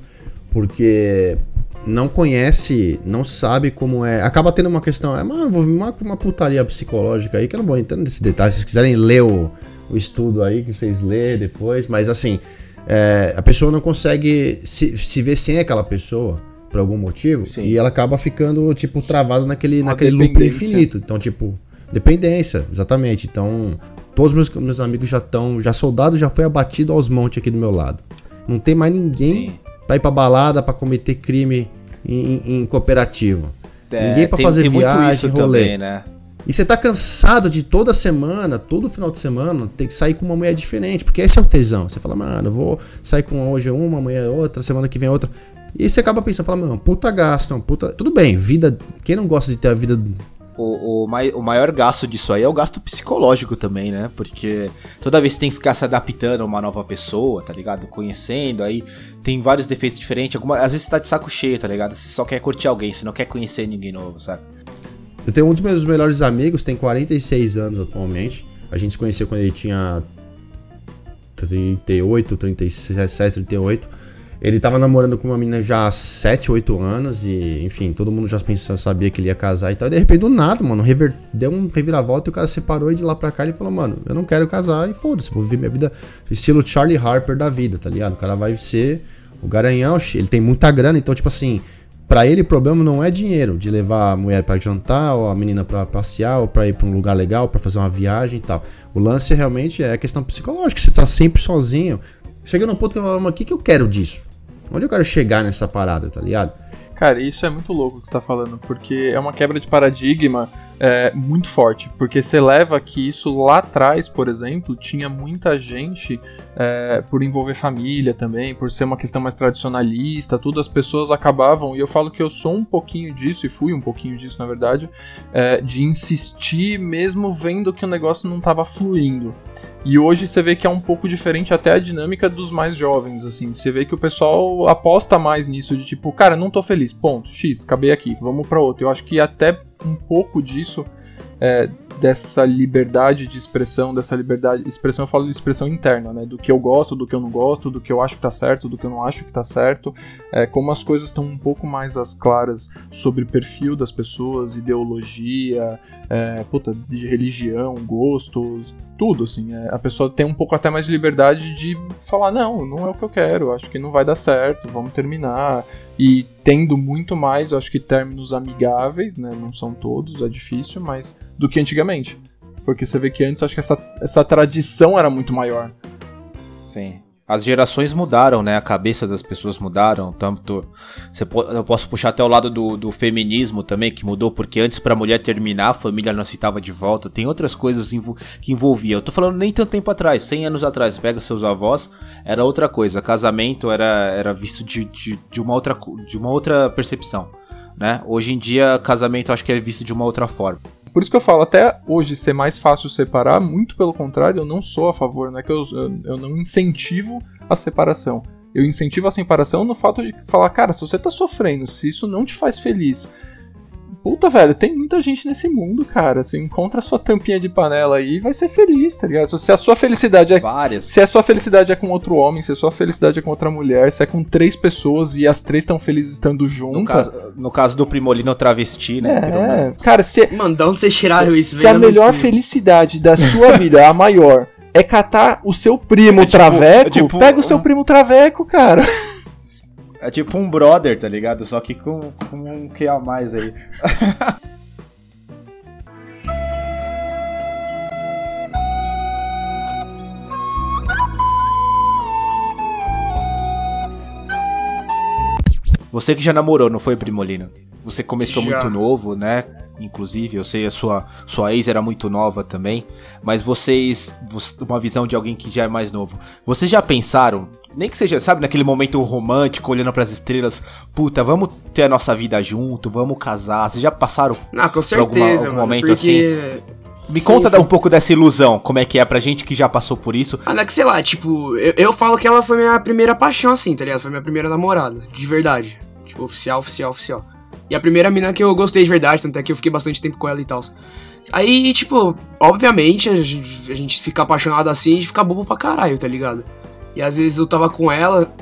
porque não conhece, não sabe como é. Acaba tendo uma questão, é uma, uma, uma putaria psicológica aí, que eu não vou entrar nesse detalhe. Se vocês quiserem ler o, o estudo aí, que vocês lê depois, mas assim, é, a pessoa não consegue se, se ver sem aquela pessoa por algum motivo Sim. e ela acaba ficando, tipo, travada naquele, naquele loop infinito. Então, tipo, dependência, exatamente. Então, todos meus, meus amigos já estão, já soldado já foi abatido aos montes aqui do meu lado. Não tem mais ninguém. Sim pra ir pra balada, pra cometer crime em, em cooperativo. É, Ninguém pra tem, fazer tem viagem, rolê. Também, né? E você tá cansado de toda semana, todo final de semana, ter que sair com uma mulher diferente, porque esse é o tesão. Você fala, mano, eu vou sair com hoje uma, amanhã outra, semana que vem outra. E você acaba pensando, fala, mano, puta gasto, puta. Tudo bem, vida. Quem não gosta de ter a vida
o, o, o maior gasto disso aí é o gasto psicológico também, né? Porque toda vez você tem que ficar se adaptando a uma nova pessoa, tá ligado? Conhecendo, aí tem vários defeitos diferentes. Alguma, às vezes você tá de saco cheio, tá ligado? Você só quer curtir alguém, você não quer conhecer ninguém novo, sabe?
Eu tenho um dos meus melhores amigos, tem 46 anos atualmente. A gente se conheceu quando ele tinha 38, 37, 38. Ele tava namorando com uma menina já há 7, 8 anos e, enfim, todo mundo já pensou, sabia que ele ia casar e tal. E de repente, do nada, mano, rever, deu um reviravolta e o cara separou e de lá pra cá ele falou, mano, eu não quero casar e foda-se, vou viver minha vida estilo Charlie Harper da vida, tá ligado? O cara vai ser o garanhão, ele tem muita grana, então, tipo assim, para ele o problema não é dinheiro, de levar a mulher para jantar, ou a menina para passear, ou para ir para um lugar legal, para fazer uma viagem e tal. O lance realmente é a questão psicológica, você tá sempre sozinho. Chega num ponto que eu falo, mas o que, que eu quero disso? Onde eu quero chegar nessa parada, tá ligado?
Cara, isso é muito louco que você tá falando, porque é uma quebra de paradigma é, muito forte, porque você leva que isso lá atrás, por exemplo, tinha muita gente, é, por envolver família também, por ser uma questão mais tradicionalista, tudo, as pessoas acabavam, e eu falo que eu sou um pouquinho disso, e fui um pouquinho disso na verdade, é, de insistir mesmo vendo que o negócio não estava fluindo. E hoje você vê que é um pouco diferente até a dinâmica dos mais jovens, assim. Você vê que o pessoal aposta mais nisso de tipo, cara, não tô feliz, ponto, X, acabei aqui, vamos para outro. Eu acho que até um pouco disso é, dessa liberdade de expressão, dessa liberdade. Expressão eu falo de expressão interna, né? Do que eu gosto, do que eu não gosto, do que eu acho que tá certo, do que eu não acho que tá certo. É, como as coisas estão um pouco mais às claras sobre perfil das pessoas, ideologia, é, puta, de religião, gostos, tudo, assim. É, a pessoa tem um pouco até mais de liberdade de falar, não, não é o que eu quero, acho que não vai dar certo, vamos terminar. E tendo muito mais, acho que términos amigáveis, né? Não são todos, é difícil, mas do que antigamente. Porque você vê que antes acho que essa, essa tradição era muito maior.
Sim. As gerações mudaram, né? A cabeça das pessoas mudaram. Tanto. Você, eu posso puxar até o lado do, do feminismo também, que mudou, porque antes pra mulher terminar, a família não aceitava de volta. Tem outras coisas que envolvia. Eu tô falando nem tanto tempo atrás, 100 anos atrás. Pega seus avós, era outra coisa. Casamento era, era visto de, de, de, uma outra, de uma outra percepção. Né? Hoje em dia, casamento acho que é visto de uma outra forma.
Por isso que eu falo, até hoje ser mais fácil separar, muito pelo contrário, eu não sou a favor, não é que eu, eu, não incentivo a separação. Eu incentivo a separação no fato de falar, cara, se você tá sofrendo, se isso não te faz feliz, Puta, velho, tem muita gente nesse mundo, cara. Você encontra a sua tampinha de panela aí e vai ser feliz, tá ligado? Se a sua felicidade é.
Várias.
Se a sua felicidade é com outro homem, se a sua felicidade é com outra mulher, se é com três pessoas e as três estão felizes estando juntas.
No caso, no caso do Primolino travesti,
né? É, cara, se.
Mano, de onde vocês tiraram isso,
Se a melhor assim? felicidade da sua vida, a maior, é catar o seu primo é tipo, traveco, é tipo, pega o seu primo traveco, cara.
É tipo um brother, tá ligado? Só que com, com um que a mais aí. Você que já namorou, não foi, Primolino? Você começou já. muito novo, né? Inclusive, eu sei a sua, sua ex era muito nova também. Mas vocês. Uma visão de alguém que já é mais novo. Vocês já pensaram nem que seja, sabe, naquele momento romântico, olhando para as estrelas, puta, vamos ter a nossa vida junto, vamos casar. Vocês já passaram
ah, com certeza, algum
mano, momento porque... assim? Me sim, conta sim. um pouco dessa ilusão, como é que é pra gente que já passou por isso.
Ah, não é que sei lá, tipo, eu, eu falo que ela foi minha primeira paixão, assim, tá ligado? Foi minha primeira namorada, de verdade. Tipo, oficial, oficial, oficial. E a primeira mina que eu gostei de verdade, tanto é que eu fiquei bastante tempo com ela e tal. Aí, tipo, obviamente, a gente, a gente fica apaixonado assim, a gente fica bobo pra caralho, tá ligado? E às vezes eu tava com ela.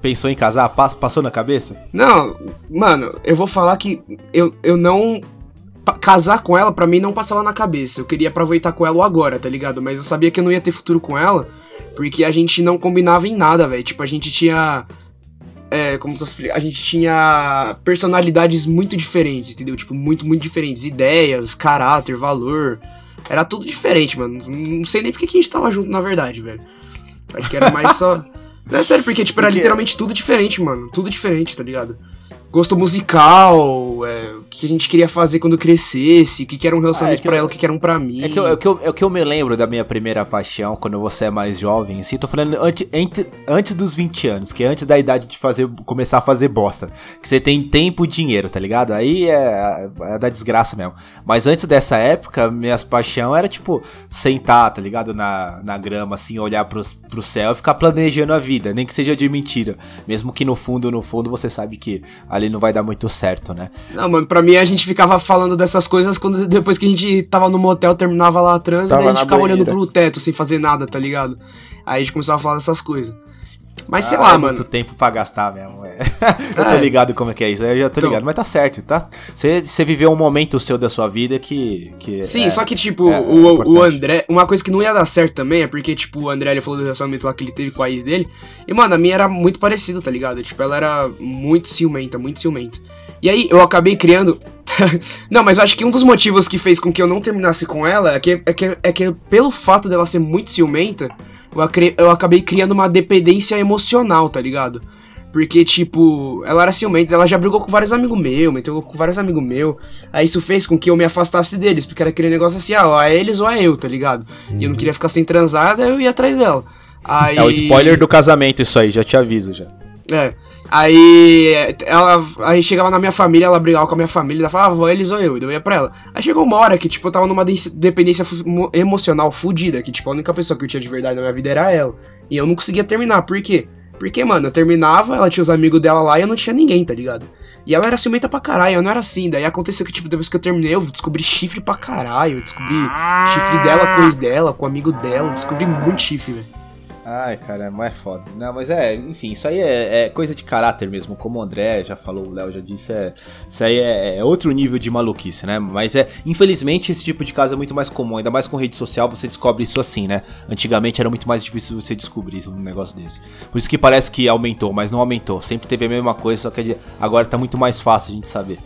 Pensou em casar? Passou na cabeça?
Não, mano, eu vou falar que eu, eu não. Casar com ela, pra mim, não passava na cabeça. Eu queria aproveitar com ela agora, tá ligado? Mas eu sabia que eu não ia ter futuro com ela, porque a gente não combinava em nada, velho. Tipo, a gente tinha. É, como que eu explico? A gente tinha personalidades muito diferentes, entendeu? Tipo, muito, muito diferentes. Ideias, caráter, valor. Era tudo diferente, mano. Não sei nem porque que a gente tava junto, na verdade, velho. Acho que era mais só. Não é sério, porque, tipo, era porque... literalmente tudo diferente, mano. Tudo diferente, tá ligado? Gosto musical, é, o que a gente queria fazer quando crescesse, o que, que era um relacionamento ah, é pra eu, ela, o que, que era um pra mim.
É que, eu, é, que eu, é que eu me lembro da minha primeira paixão, quando você é mais jovem, assim, tô falando antes, antes dos 20 anos, que é antes da idade de fazer, começar a fazer bosta. Que você tem tempo e dinheiro, tá ligado? Aí é, é da desgraça mesmo. Mas antes dessa época, minhas paixão era, tipo, sentar, tá ligado? Na, na grama, assim, olhar pro, pro céu e ficar planejando a vida, nem que seja de mentira. Mesmo que no fundo, no fundo, você sabe que a ali não vai dar muito certo, né?
Não, mano, pra mim a gente ficava falando dessas coisas quando depois que a gente tava no motel, terminava lá a trans, daí a gente ficava banheira. olhando pro teto sem fazer nada, tá ligado? Aí a gente começava a falar dessas coisas. Mas ah, sei lá, é mano.
muito tempo pra gastar mesmo. É. eu tô é. ligado como é que é isso. Eu já tô então, ligado. Mas tá certo, tá? Você viveu um momento seu da sua vida que. que
sim, é, só que, tipo, é, o, o André. Uma coisa que não ia dar certo também é porque, tipo, o André ele falou do relacionamento lá que ele teve com a ex dele. E, mano, a minha era muito parecida, tá ligado? Tipo, ela era muito ciumenta, muito ciumenta. E aí eu acabei criando. não, mas eu acho que um dos motivos que fez com que eu não terminasse com ela é que, é que, é que pelo fato dela ser muito ciumenta eu acabei criando uma dependência emocional, tá ligado? Porque, tipo, ela era ciumenta, ela já brigou com vários amigos meus, meteu com vários amigos meus. Aí isso fez com que eu me afastasse deles, porque era aquele negócio assim, ah, ou é eles ou é eu, tá ligado? Uhum. E eu não uhum. queria ficar sem transada, eu ia atrás dela. Aí...
É o spoiler do casamento isso aí, já te aviso já.
É. Aí ela aí chegava na minha família, ela brigava com a minha família, ela falava, ah, eles ou eu, e eu ia pra ela. Aí chegou uma hora que, tipo, eu tava numa dependência emocional fodida, que, tipo, a única pessoa que eu tinha de verdade na minha vida era ela. E eu não conseguia terminar, por quê? Porque, mano, eu terminava, ela tinha os amigos dela lá e eu não tinha ninguém, tá ligado? E ela era ciumenta pra caralho, eu não era assim. Daí aconteceu que, tipo, depois que eu terminei, eu descobri chifre pra caralho. Eu descobri chifre dela ex dela, com o amigo dela. Eu descobri muito chifre, velho.
Ai, cara, mas é foda. Não, mas é, enfim, isso aí é, é, coisa de caráter mesmo. Como o André já falou, o Léo já disse, é, isso aí é, é, outro nível de maluquice, né? Mas é, infelizmente, esse tipo de caso é muito mais comum, ainda mais com rede social, você descobre isso assim, né? Antigamente era muito mais difícil você descobrir um negócio desse. Por isso que parece que aumentou, mas não aumentou. Sempre teve a mesma coisa, só que agora tá muito mais fácil a gente saber.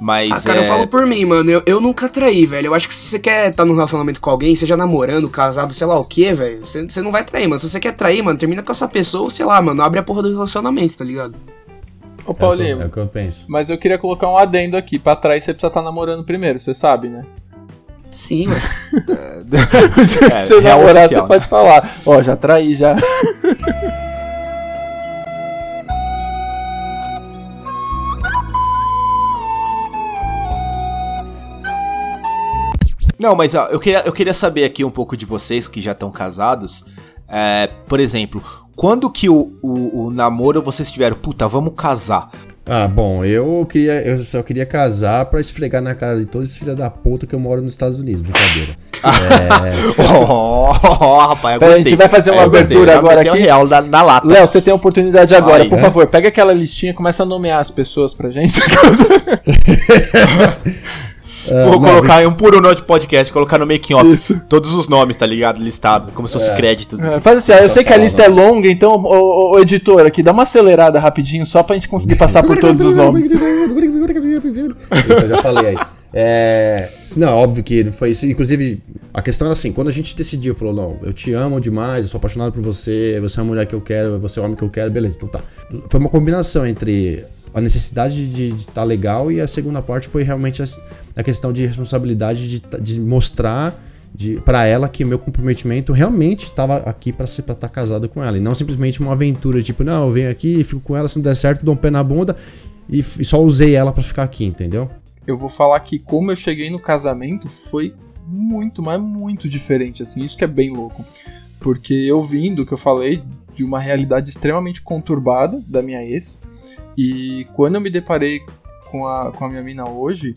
Mas.
Ah, cara,
é...
eu falo por mim, mano. Eu, eu nunca traí, velho. Eu acho que se você quer estar tá num relacionamento com alguém, seja namorando, casado, sei lá o que, velho, você, você não vai trair, mano. Se você quer trair, mano, termina com essa pessoa, sei lá, mano. Abre a porra do relacionamento, tá ligado?
Ô, Paulinho. É o que eu penso. Mas eu queria colocar um adendo aqui. Pra trair, você precisa estar tá namorando primeiro, você sabe, né?
Sim, mano.
é, Se você namorar, oficial, você né? pode falar. Ó, já traí, já.
Não, mas ó, eu, queria, eu queria saber aqui um pouco de vocês que já estão casados. É, por exemplo, quando que o, o, o, namoro vocês tiveram, puta, vamos casar?
Ah, bom, eu queria, eu só queria casar para esfregar na cara de todos os filhos da puta que eu moro nos Estados Unidos, brincadeira.
é... oh, rapaz, eu gostei. a gente vai fazer uma é, abertura agora aqui.
real na, na lata.
Léo, você tem a oportunidade agora, Ai, por é? favor, pega aquela listinha e começa a nomear as pessoas pra gente.
Uh, Vou não, colocar em um puro note podcast, colocar no making off todos os nomes, tá ligado? Listado, como se fosse é. créditos.
É, assim. Faz assim, eu sei que a lista é longa, então, o, o, editor aqui, dá uma acelerada rapidinho, só pra gente conseguir passar por todos os nomes.
então, já falei aí. É... Não, óbvio que foi isso. Inclusive, a questão era assim: quando a gente decidiu, falou, não, eu te amo demais, eu sou apaixonado por você, você é a mulher que eu quero, você é o homem que eu quero, beleza, então tá. Foi uma combinação entre a necessidade de estar tá legal e a segunda parte foi realmente a, a questão de responsabilidade de, de mostrar para ela que o meu comprometimento realmente estava aqui para estar tá casado com ela. E não simplesmente uma aventura tipo não eu venho aqui fico com ela se não der certo dou um pé na bunda e, e só usei ela para ficar aqui entendeu?
Eu vou falar que como eu cheguei no casamento foi muito mas muito diferente assim isso que é bem louco. Porque eu vim do que eu falei de uma realidade extremamente conturbada da minha ex e quando eu me deparei com a, com a minha mina hoje,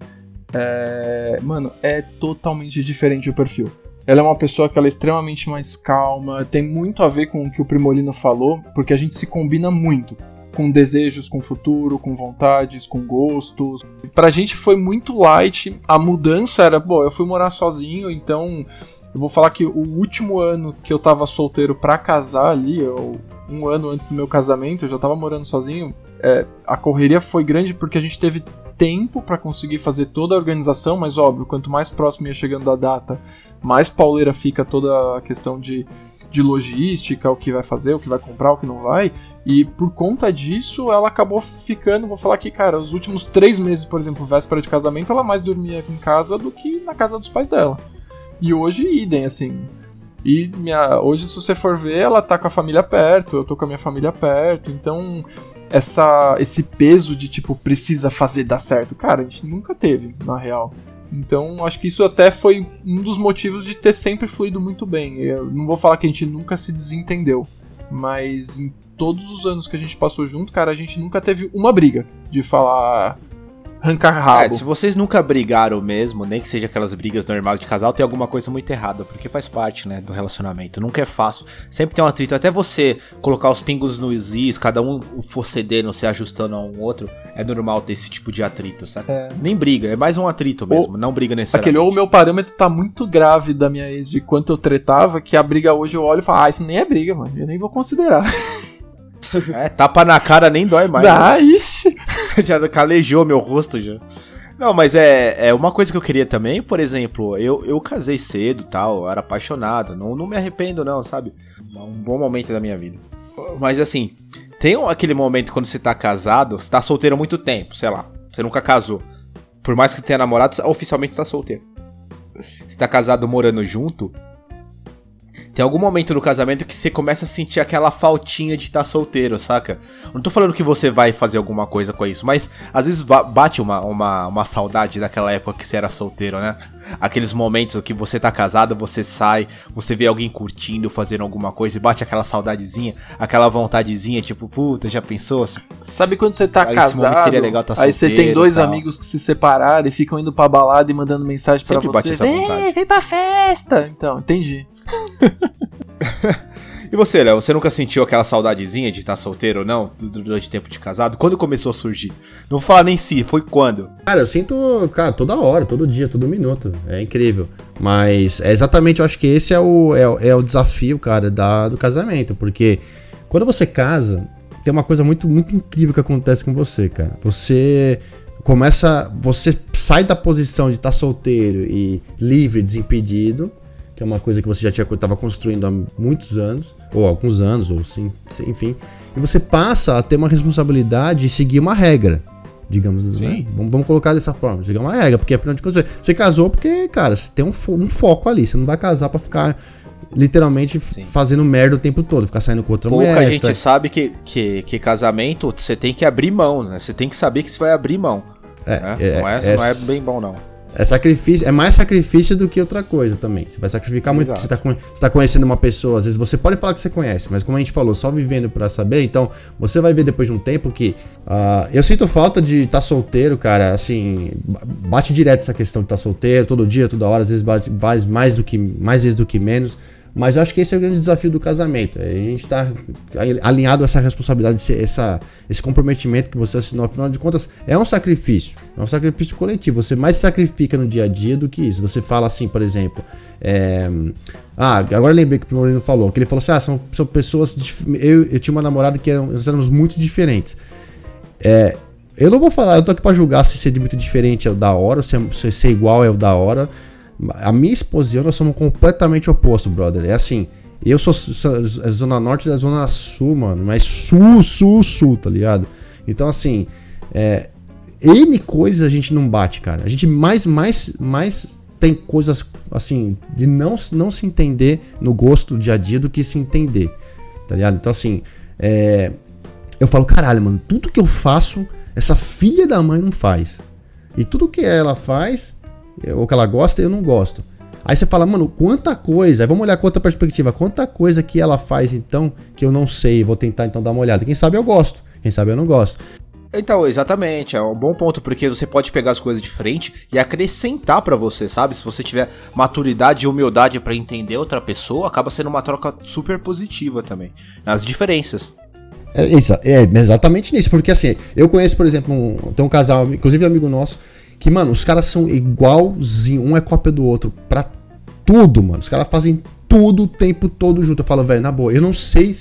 é, mano, é totalmente diferente o perfil. Ela é uma pessoa que ela é extremamente mais calma, tem muito a ver com o que o Primolino falou, porque a gente se combina muito com desejos, com futuro, com vontades, com gostos. Pra gente foi muito light. A mudança era, bom, eu fui morar sozinho, então eu vou falar que o último ano que eu tava solteiro pra casar ali, eu, um ano antes do meu casamento, eu já tava morando sozinho é, a correria foi grande porque a gente teve tempo para conseguir fazer toda a organização, mas óbvio, quanto mais próximo ia chegando da data, mais pauleira fica toda a questão de, de logística, o que vai fazer, o que vai comprar, o que não vai. E por conta disso, ela acabou ficando. Vou falar que, cara, os últimos três meses, por exemplo, véspera de casamento, ela mais dormia em casa do que na casa dos pais dela. E hoje, idem, assim. E minha, hoje, se você for ver, ela tá com a família perto, eu tô com a minha família perto, então essa, esse peso de tipo, precisa fazer dar certo. Cara, a gente nunca teve, na real. Então, acho que isso até foi um dos motivos de ter sempre fluído muito bem. Eu não vou falar que a gente nunca se desentendeu, mas em todos os anos que a gente passou junto, cara, a gente nunca teve uma briga de falar arrancar rabo. É,
se vocês nunca brigaram mesmo, nem que seja aquelas brigas normais de casal, tem alguma coisa muito errada, porque faz parte, né, do relacionamento. Nunca é fácil. Sempre tem um atrito. Até você colocar os pingos nos is, cada um for cedendo, se ajustando a um outro, é normal ter esse tipo de atrito, sabe? É. Nem briga, é mais um atrito mesmo, ou, não briga necessariamente.
Aquele ou o meu parâmetro tá muito grave da minha ex, de quanto eu tretava, que a briga hoje eu olho e falo, ah, isso nem é briga, mano, eu nem vou considerar.
É, tapa na cara nem dói mais.
Ah, né? ixi.
já calejou meu rosto já. Não, mas é, é uma coisa que eu queria também, por exemplo, eu, eu casei cedo tal, eu era apaixonado, não, não me arrependo não, sabe? Um bom momento da minha vida. Mas assim, tem aquele momento quando você tá casado, você tá solteiro há muito tempo, sei lá, você nunca casou. Por mais que tenha namorado, oficialmente tá solteiro. Você tá casado morando junto, tem algum momento no casamento que você começa a sentir aquela faltinha de estar tá solteiro, saca? Não tô falando que você vai fazer alguma coisa com isso, mas às vezes bate uma, uma, uma saudade daquela época que você era solteiro, né? Aqueles momentos que você tá casado, você sai, você vê alguém curtindo, fazendo alguma coisa e bate aquela saudadezinha, aquela vontadezinha, tipo, puta, já pensou?
Sabe quando você tá aí casado? Seria legal tá aí você tem dois amigos que se separaram e ficam indo pra balada e mandando mensagem para você. Vem, vem pra festa! Então, entendi.
e você, Léo, você nunca sentiu aquela saudadezinha de estar solteiro ou não, durante o tempo de casado? Quando começou a surgir? Não vou falar nem si, foi quando?
Cara, eu sinto, cara, toda hora, todo dia, todo minuto. É incrível. Mas é exatamente, eu acho que esse é o, é, é o desafio, cara, da, do casamento. Porque quando você casa, tem uma coisa muito, muito incrível que acontece com você, cara. Você começa. Você sai da posição de estar solteiro e livre, desimpedido que é uma coisa que você já estava construindo há muitos anos, ou alguns anos, ou sim, enfim, e você passa a ter uma responsabilidade e seguir uma regra, digamos, né? vamos, vamos, colocar dessa forma, seguir uma regra, porque afinal de contas você casou porque, cara, você tem um, um foco ali, você não vai casar para ficar literalmente Sim. fazendo merda o tempo todo, ficar saindo com outra
Pouca
mulher.
Pouca gente tá... sabe que, que, que casamento você tem que abrir mão, né? Você tem que saber que você vai abrir mão. É, né? é, não, é, é, não é bem bom, não.
É sacrifício, é mais sacrifício do que outra coisa também. Você vai sacrificar muito porque você está tá conhecendo uma pessoa. Às vezes você pode falar que você conhece, mas como a gente falou, só vivendo para saber, então você vai ver depois de um tempo que. Uh, eu sinto falta de estar tá solteiro, cara. Assim, bate direto essa questão de estar tá solteiro, todo dia, toda hora, às vezes bate mais, do que, mais vezes do que menos. Mas eu acho que esse é o grande desafio do casamento. A gente está alinhado a essa responsabilidade, essa, esse comprometimento que você assinou. Afinal de contas, é um sacrifício. É um sacrifício coletivo. Você mais sacrifica no dia a dia do que isso. Você fala assim, por exemplo. É, ah, agora lembrei que o Moreno falou. Que ele falou assim: ah, são, são pessoas. Eu, eu tinha uma namorada que eram, nós éramos muito diferentes. É, eu não vou falar, eu tô aqui pra julgar se ser muito diferente é o da hora, se, é, se ser igual é o da hora. A minha esposa e eu, nós somos completamente opostos, brother. É assim, eu sou é Zona Norte da Zona Sul, mano. Mas Sul, Sul, Sul, tá ligado? Então, assim, é, N coisas a gente não bate, cara. A gente mais, mais, mais tem coisas, assim, de não, não se entender no gosto do dia a dia do que se entender, tá ligado? Então, assim, é, eu falo, caralho, mano, tudo que eu faço, essa filha da mãe não faz. E tudo que ela faz, ou que ela gosta, eu não gosto. Aí você fala, mano, quanta coisa. Aí vamos olhar com outra perspectiva. Quanta coisa que ela faz então que eu não sei. Vou tentar então dar uma olhada. Quem sabe eu gosto, quem sabe eu não gosto.
Então, exatamente, é um bom ponto, porque você pode pegar as coisas de frente e acrescentar para você, sabe? Se você tiver maturidade e humildade para entender outra pessoa, acaba sendo uma troca super positiva também, nas diferenças.
É, é exatamente nisso, porque assim, eu conheço, por exemplo, um, tem um casal, inclusive um amigo nosso, que, mano, os caras são igualzinho, um é cópia do outro pra tudo, mano. Os caras fazem tudo o tempo todo junto. Eu falo, velho, na boa, eu não sei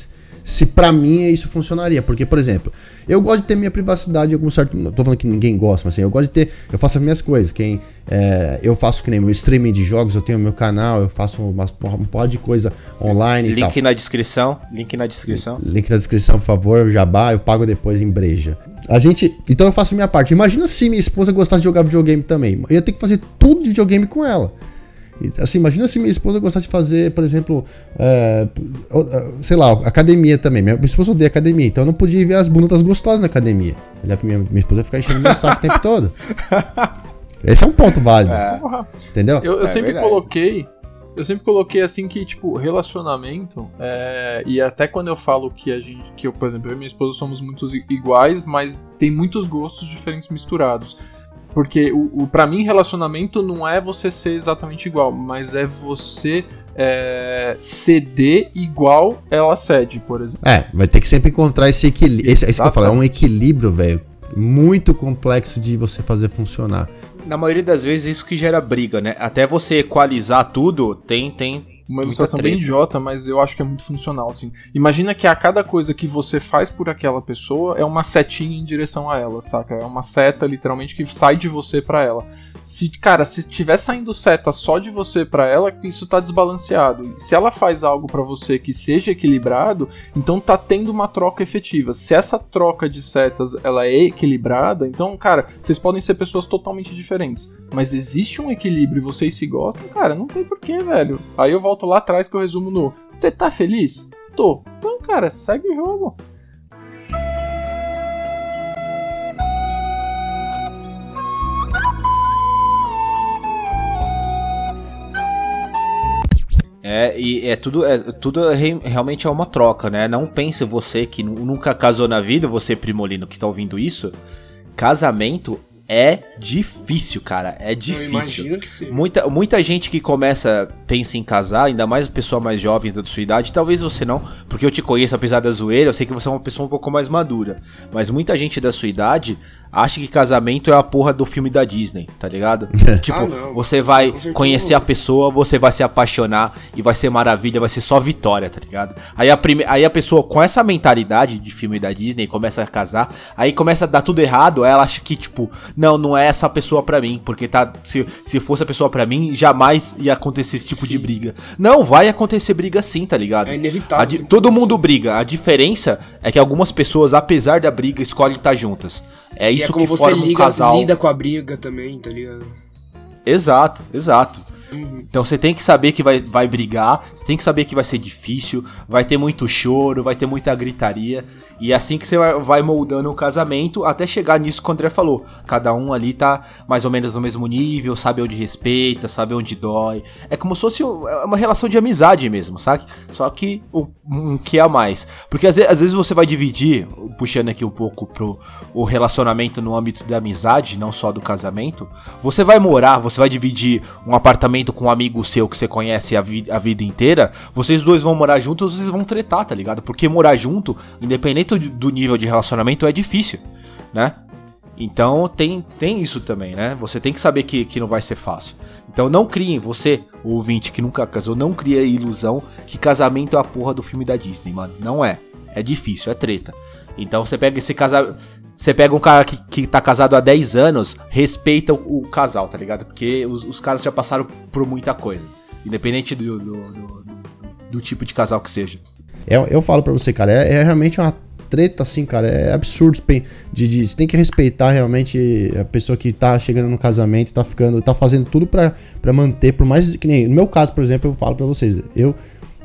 se para mim isso funcionaria. Porque, por exemplo, eu gosto de ter minha privacidade em algum certo. Não tô falando que ninguém gosta, mas assim, eu gosto de ter. Eu faço as minhas coisas. Quem, é, eu faço que nem meu streaming de jogos, eu tenho meu canal, eu faço uma, porra de coisa online.
Link na descrição. Link na descrição.
Link na descrição, por favor, jabá, eu pago depois em breja. A gente. Então eu faço minha parte. Imagina se minha esposa gostasse de jogar videogame também. Eu ia ter que fazer tudo de videogame com ela. Assim, imagina se minha esposa gostasse de fazer, por exemplo, é, sei lá, academia também. Minha, minha esposa odeia academia, então eu não podia ver as bundas gostosas na academia. Minha, minha esposa ia ficar enchendo meu saco o tempo todo. Esse é um ponto válido. É. Entendeu?
Eu, eu é sempre verdade. coloquei. Eu sempre coloquei assim que, tipo, relacionamento. É, e até quando eu falo que a gente. Que eu, por exemplo, eu e minha esposa somos muitos iguais, mas tem muitos gostos diferentes misturados. Porque o, o para mim relacionamento não é você ser exatamente igual, mas é você é, ceder igual ela cede, por exemplo.
É, vai ter que sempre encontrar esse equilíbrio. Esse, esse que eu falo, é um equilíbrio, velho, muito complexo de você fazer funcionar.
Na maioria das vezes isso que gera briga, né? Até você equalizar tudo, tem tem
Uma ilustração bem idiota, mas eu acho que é muito funcional, assim. Imagina que a cada coisa que você faz por aquela pessoa é uma setinha em direção a ela, saca? É uma seta, literalmente, que sai de você para ela. Se, cara, se estiver saindo seta só de você para ela, isso tá desbalanceado. Se ela faz algo para você que seja equilibrado, então tá tendo uma troca efetiva. Se essa troca de setas ela é equilibrada, então, cara, vocês podem ser pessoas totalmente diferentes. Mas existe um equilíbrio e vocês se gostam, cara, não tem porquê, velho. Aí eu volto lá atrás que eu resumo no. Você tá feliz? Tô. Então, cara, segue o jogo.
É, e é tudo, é, tudo re, realmente é uma troca, né? Não pense você que nunca casou na vida, você primolino que tá ouvindo isso. Casamento é difícil, cara. É difícil. Eu imagino que sim. Muita, muita gente que começa, pensa em casar, ainda mais pessoa mais jovem da sua idade, talvez você não, porque eu te conheço apesar da zoeira, eu sei que você é uma pessoa um pouco mais madura. Mas muita gente da sua idade acha que casamento é a porra do filme da Disney, tá ligado? tipo, ah, não, você vai conhecer a pessoa, você vai se apaixonar e vai ser maravilha, vai ser só vitória, tá ligado? Aí a, prime... aí a pessoa com essa mentalidade de filme da Disney começa a casar, aí começa a dar tudo errado, aí ela acha que, tipo, não, não é essa pessoa pra mim, porque tá. Se, se fosse a pessoa pra mim, jamais ia acontecer esse tipo sim. de briga. Não, vai acontecer briga sim, tá ligado? É inevitável. Di... Todo mundo briga. A diferença é que algumas pessoas, apesar da briga, escolhem estar juntas. É isso e é como que você forma liga, um casal.
lida com a briga também, tá ligado?
Exato, exato. Uhum. Então você tem que saber que vai, vai brigar, você tem que saber que vai ser difícil, vai ter muito choro, vai ter muita gritaria. E é assim que você vai moldando o casamento até chegar nisso que o André falou. Cada um ali tá mais ou menos no mesmo nível, sabe onde respeita, sabe onde dói. É como se fosse é uma relação de amizade mesmo, sabe? Só que um, que a mais. Porque às vezes, às vezes, você vai dividir, puxando aqui um pouco pro o relacionamento no âmbito da amizade, não só do casamento. Você vai morar, você vai dividir um apartamento com um amigo seu que você conhece a, vi a vida inteira. Vocês dois vão morar juntos, vocês vão tretar, tá ligado? Porque morar junto, independente do nível de relacionamento é difícil, né? Então tem, tem isso também, né? Você tem que saber que, que não vai ser fácil. Então não criem, você, ouvinte que nunca casou, não cria a ilusão que casamento é a porra do filme da Disney, mano. Não é. É difícil, é treta. Então você pega esse casal. Você pega um cara que, que tá casado há 10 anos, respeita o, o casal, tá ligado? Porque os, os, caras já passaram por muita coisa. Independente do, do, do, do tipo de casal que seja.
Eu, eu falo pra você, cara, é, é realmente uma treta, assim, cara. É absurdo. De, de, você tem que respeitar realmente a pessoa que tá chegando no casamento, tá ficando, tá fazendo tudo pra, manter, por mais que nem. No meu caso, por exemplo, eu falo pra vocês, eu.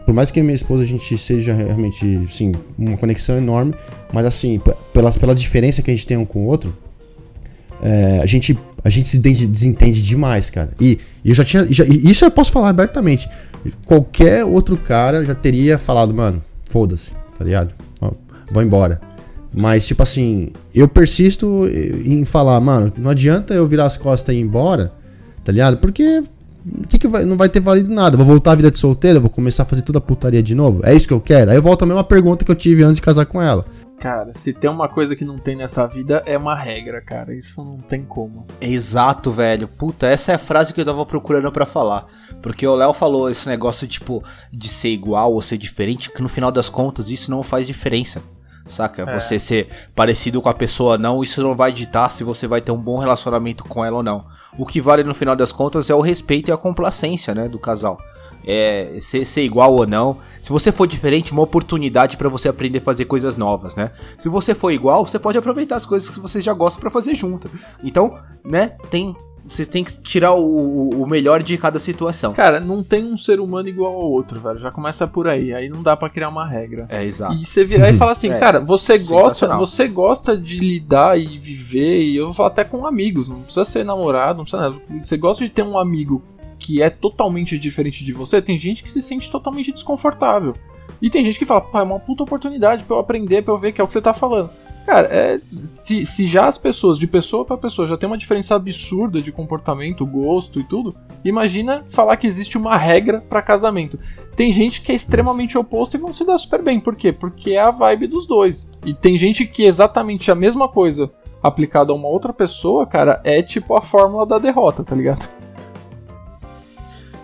Por mais que a minha esposa a gente seja realmente, sim, uma conexão enorme, mas assim, pelas, pela diferença que a gente tem um com o outro, é, a, gente, a gente se desentende demais, cara. E, e eu já tinha. Já, isso eu posso falar abertamente. Qualquer outro cara já teria falado, mano, foda-se, tá ligado? Vou embora. Mas, tipo assim, eu persisto em falar, mano, não adianta eu virar as costas e ir embora, tá ligado? Porque que que vai, não vai ter valido nada. Vou voltar à vida de solteira, vou começar a fazer toda a putaria de novo. É isso que eu quero? Aí eu volto à mesma pergunta que eu tive antes de casar com ela.
Cara, se tem uma coisa que não tem nessa vida, é uma regra, cara. Isso não tem como.
Exato, velho. Puta, essa é a frase que eu tava procurando para falar. Porque o Léo falou esse negócio, tipo, de ser igual ou ser diferente, que no final das contas isso não faz diferença saca? É. Você ser parecido com a pessoa não, isso não vai ditar se você vai ter um bom relacionamento com ela ou não. O que vale no final das contas é o respeito e a complacência, né, do casal. É, ser, ser igual ou não. Se você for diferente, uma oportunidade para você aprender a fazer coisas novas, né? Se você for igual, você pode aproveitar as coisas que você já gosta para fazer junto. Então, né, tem você tem que tirar o, o, melhor de cada situação.
Cara, não tem um ser humano igual ao outro, velho. Já começa por aí. Aí não dá para criar uma regra.
É, exato.
E você virar e falar assim, é, cara, você gosta, você gosta de lidar e viver, e eu vou falar até com amigos, não precisa ser namorado, não precisa nada. Você gosta de ter um amigo que é totalmente diferente de você, tem gente que se sente totalmente desconfortável. E tem gente que fala, pá, é uma puta oportunidade para eu aprender, para eu ver que é o que você tá falando. Cara, é, se, se já as pessoas, de pessoa para pessoa, já tem uma diferença absurda de comportamento, gosto e tudo, imagina falar que existe uma regra para casamento. Tem gente que é extremamente oposto e vão se dar super bem. Por quê? Porque é a vibe dos dois. E tem gente que exatamente a mesma coisa aplicada a uma outra pessoa, cara, é tipo a fórmula da derrota, tá ligado?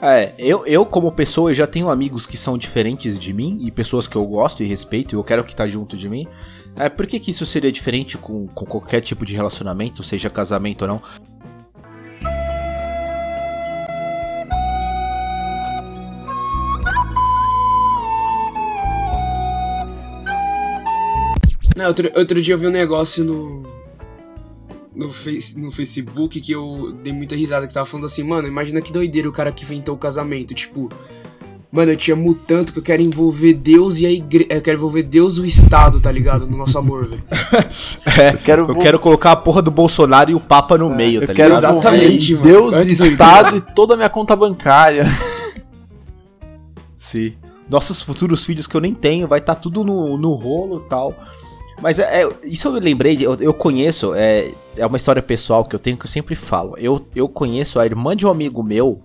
É, eu, eu como pessoa já tenho amigos que são diferentes de mim e pessoas que eu gosto e respeito e eu quero que tá junto de mim. É, por que, que isso seria diferente com, com qualquer tipo de relacionamento, seja casamento ou não?
Não, outro, outro dia eu vi um negócio no, no, face, no Facebook que eu dei muita risada, que tava falando assim, mano, imagina que doideira o cara que inventou o casamento, tipo, mano, eu te amo tanto que eu quero envolver Deus e a igreja, eu quero envolver Deus e o Estado, tá ligado, no nosso amor, velho.
é, eu quero, eu quero colocar a porra do Bolsonaro e o Papa no é, meio, tá
ligado? Exatamente, mano. Deus, Estado e toda a minha conta bancária.
Sim. Nossos futuros filhos que eu nem tenho, vai estar tá tudo no, no rolo e tal. Mas é, é, isso eu lembrei, eu, eu conheço, é, é uma história pessoal que eu tenho que eu sempre falo. Eu, eu conheço a irmã de um amigo meu,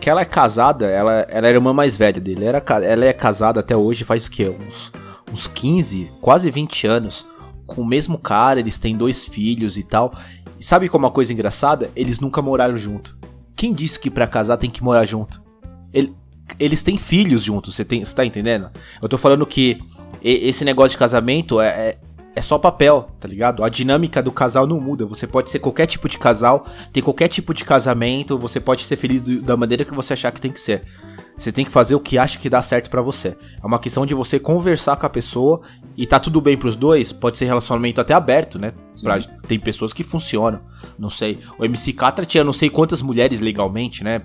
que ela é casada, ela, ela é a irmã mais velha dele. Ela, ela é casada até hoje faz o quê? Uns, uns 15, quase 20 anos, com o mesmo cara, eles têm dois filhos e tal. E sabe como é uma coisa engraçada? Eles nunca moraram junto. Quem disse que para casar tem que morar junto? Ele, eles têm filhos juntos, você tá entendendo? Eu tô falando que esse negócio de casamento é, é é só papel, tá ligado? A dinâmica do casal não muda. Você pode ser qualquer tipo de casal, ter qualquer tipo de casamento, você pode ser feliz do, da maneira que você achar que tem que ser. Você tem que fazer o que acha que dá certo para você. É uma questão de você conversar com a pessoa e tá tudo bem pros dois. Pode ser relacionamento até aberto, né? Pra, tem pessoas que funcionam. Não sei. O MC Catra tinha não sei quantas mulheres legalmente, né?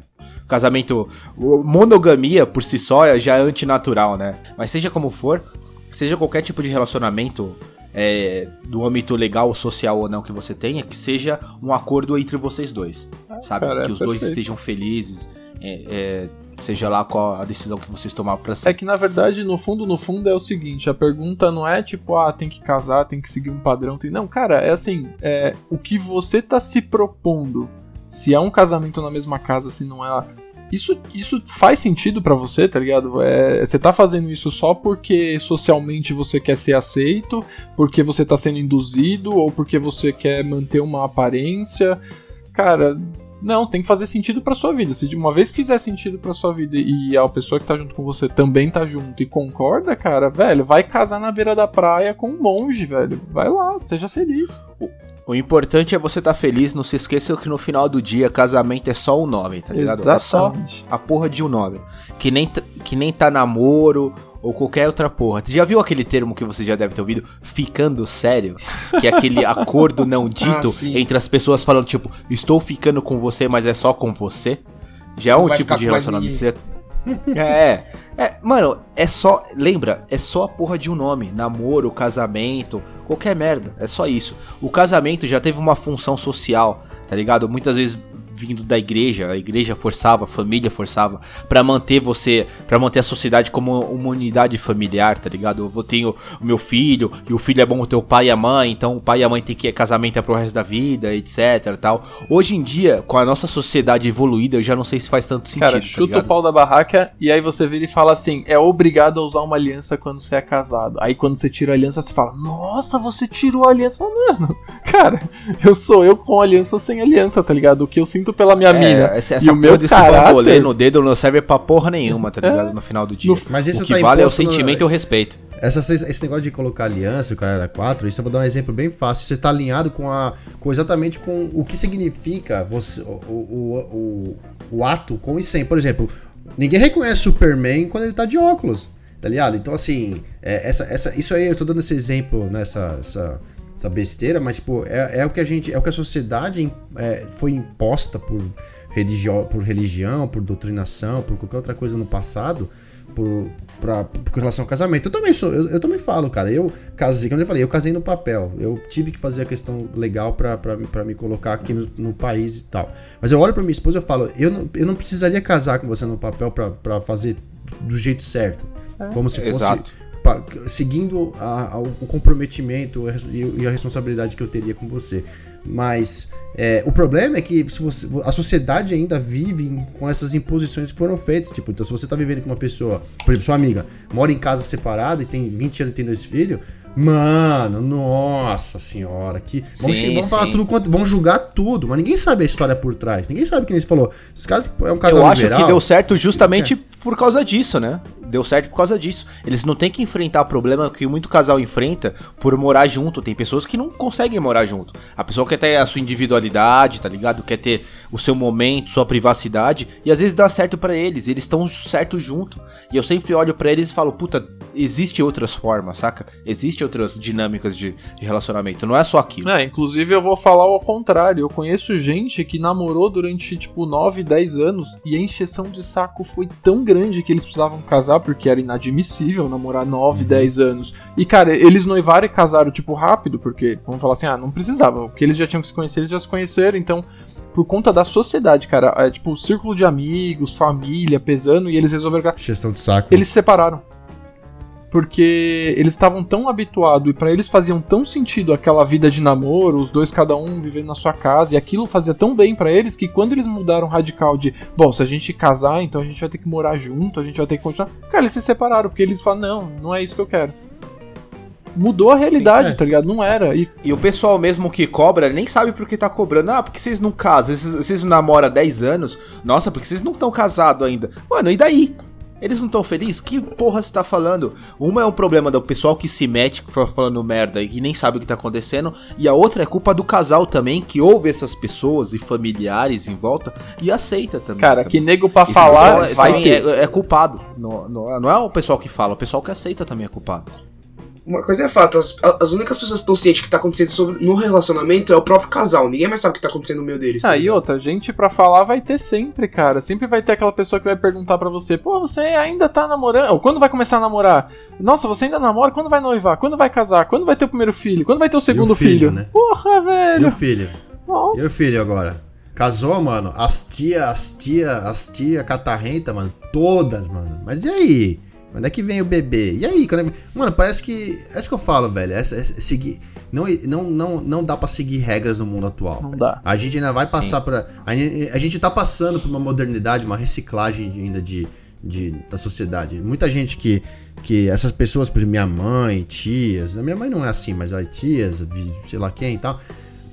Casamento. Monogamia por si só já é antinatural, né? Mas seja como for, seja qualquer tipo de relacionamento é, do âmbito legal, social ou não que você tenha, que seja um acordo entre vocês dois. Ah, sabe? Cara, que é os perfeito. dois estejam felizes. É, é, seja lá qual a decisão que vocês tomaram pra ser.
É que na verdade, no fundo, no fundo é o seguinte: a pergunta não é tipo, ah, tem que casar, tem que seguir um padrão. Tem... Não, cara, é assim: é, o que você tá se propondo. Se é um casamento na mesma casa, se não é isso, isso faz sentido para você, tá ligado? É, você tá fazendo isso só porque socialmente você quer ser aceito, porque você tá sendo induzido, ou porque você quer manter uma aparência. Cara, não, tem que fazer sentido pra sua vida. Se de uma vez fizer sentido pra sua vida e a pessoa que tá junto com você também tá junto e concorda, cara, velho, vai casar na beira da praia com um monge, velho. Vai lá, seja feliz.
O importante é você estar tá feliz, não se esqueça que no final do dia casamento é só um nome, tá ligado?
Exatamente.
É só a porra de um nome. Que nem, que nem tá namoro ou qualquer outra porra. Você já viu aquele termo que você já deve ter ouvido? Ficando sério? Que é aquele acordo não dito ah, entre as pessoas falando, tipo, estou ficando com você, mas é só com você? Já é um tipo de relacionamento. Você é, é, mano, é só. Lembra, é só a porra de um nome: namoro, casamento, qualquer merda. É só isso. O casamento já teve uma função social, tá ligado? Muitas vezes vindo da igreja, a igreja forçava, a família forçava para manter você, para manter a sociedade como uma unidade familiar, tá ligado? Eu tenho o meu filho e o filho é bom ter o pai e a mãe, então o pai e a mãe tem que casamento é pro resto da vida, etc, tal. Hoje em dia, com a nossa sociedade evoluída, eu já não sei se faz tanto sentido. Cara,
tá chuta tá o pau da barraca e aí você vira e fala assim: "É obrigado a usar uma aliança quando você é casado". Aí quando você tira a aliança, você fala: "Nossa, você tirou a aliança". Mano, cara, eu sou eu com aliança ou sem aliança, tá ligado? O que eu sinto sinto pela minha é, mina.
Essa, essa e o meu desse caráter... no dedo não serve pra porra nenhuma, tá ligado? É. No final do dia. No...
Mas isso
o que tá vale é o sentimento no... e o respeito.
Essa, esse negócio de colocar aliança, o cara era 4, isso eu vou dar um exemplo bem fácil. Você está alinhado com, a, com exatamente com o que significa você, o, o, o, o ato com e sem. Por exemplo, ninguém reconhece Superman quando ele tá de óculos, tá ligado? Então, assim, é, essa, essa, isso aí, eu tô dando esse exemplo nessa. Né, essa, essa besteira, mas tipo, é, é o que a gente, é o que a sociedade é, foi imposta por, religio, por religião, por doutrinação, por qualquer outra coisa no passado, por, pra, com relação ao casamento. Eu também sou, eu, eu, também falo, cara, eu casei, como eu falei, eu casei no papel. Eu tive que fazer a questão legal para me colocar aqui no, no, país e tal. Mas eu olho para minha esposa e falo, eu não, eu não precisaria casar com você no papel para fazer do jeito certo. É, como se fosse exato seguindo a, a, o comprometimento e a responsabilidade que eu teria com você. Mas é, o problema é que você, a sociedade ainda vive com essas imposições que foram feitas. Tipo, então se você está vivendo com uma pessoa, por exemplo, sua amiga, mora em casa separada e tem 20 anos e tem dois filhos, Mano, nossa senhora, que. Vamos, sim, vamos falar tudo quanto. Vamos julgar tudo, mas ninguém sabe a história por trás. Ninguém sabe quem você falou. Esse caso é um casal
Eu acho liberal. que deu certo justamente é. por causa disso, né? Deu certo por causa disso. Eles não têm que enfrentar o problema que muito casal enfrenta por morar junto. Tem pessoas que não conseguem morar junto. A pessoa quer ter a sua individualidade, tá ligado? Quer ter o seu momento, sua privacidade. E às vezes dá certo para eles. Eles estão certo junto. E eu sempre olho para eles e falo, puta, existe outras formas, saca? Existe outras dinâmicas de, de relacionamento. Não é só aquilo.
É, inclusive eu vou falar ao contrário. Eu conheço gente que namorou durante tipo 9, 10 anos e a encheção de saco foi tão grande que eles precisavam casar porque era inadmissível namorar 9, uhum. 10 anos. E, cara, eles noivaram e casaram, tipo, rápido, porque, vamos falar assim, ah, não precisava, porque eles já tinham que se conhecer, eles já se conheceram, então, por conta da sociedade, cara, é tipo, círculo de amigos, família, pesando, e eles resolveram.
Gestão de saco.
Eles se separaram porque eles estavam tão habituados e para eles faziam tão sentido aquela vida de namoro, os dois cada um vivendo na sua casa, e aquilo fazia tão bem para eles que quando eles mudaram radical de, bom, se a gente casar, então a gente vai ter que morar junto, a gente vai ter que continuar. Cara, eles se separaram, porque eles falam, não, não é isso que eu quero. Mudou a realidade, Sim, é. tá ligado? Não era.
E... e o pessoal mesmo que cobra nem sabe por que tá cobrando. Ah, porque vocês não casam, vocês, vocês namoram há 10 anos. Nossa, porque vocês não estão casados ainda. Mano, e daí? Eles não estão felizes? Que porra você tá falando? Uma é um problema do pessoal que se mete falando merda e nem sabe o que tá acontecendo. E a outra é culpa do casal também, que ouve essas pessoas e familiares em volta e aceita também.
Cara,
também.
que nego pra Esse falar
vai é, é, culpado. Não, não, não é o pessoal que fala, o pessoal que aceita também é culpado
uma coisa é fato, as, as únicas pessoas que estão cientes que tá acontecendo sobre, no relacionamento é o próprio casal. Ninguém mais sabe o que tá acontecendo no meio deles.
Ah, tá e outra, gente pra falar vai ter sempre, cara. Sempre vai ter aquela pessoa que vai perguntar para você, pô, você ainda tá namorando? Ou quando vai começar a namorar? Nossa, você ainda namora? Quando vai noivar? Quando vai casar? Quando vai ter o primeiro filho? Quando vai ter o segundo o filho? filho? Né?
Porra, velho. E o filho? Nossa. E o filho agora? Casou, mano? As tia, as tia, as tia catarrenta, mano. Todas, mano. Mas e aí? Quando é que vem o bebê? E aí? Quando é... Mano, parece que. É isso que eu falo, velho. É, é, seguir. Não, não, não, não dá para seguir regras no mundo atual.
Não dá.
A gente ainda vai passar para a, a gente tá passando por uma modernidade, uma reciclagem ainda de, de, da sociedade. Muita gente que. que essas pessoas, por exemplo, minha mãe, tias. Minha mãe não é assim, mas vai tias, sei lá quem e tal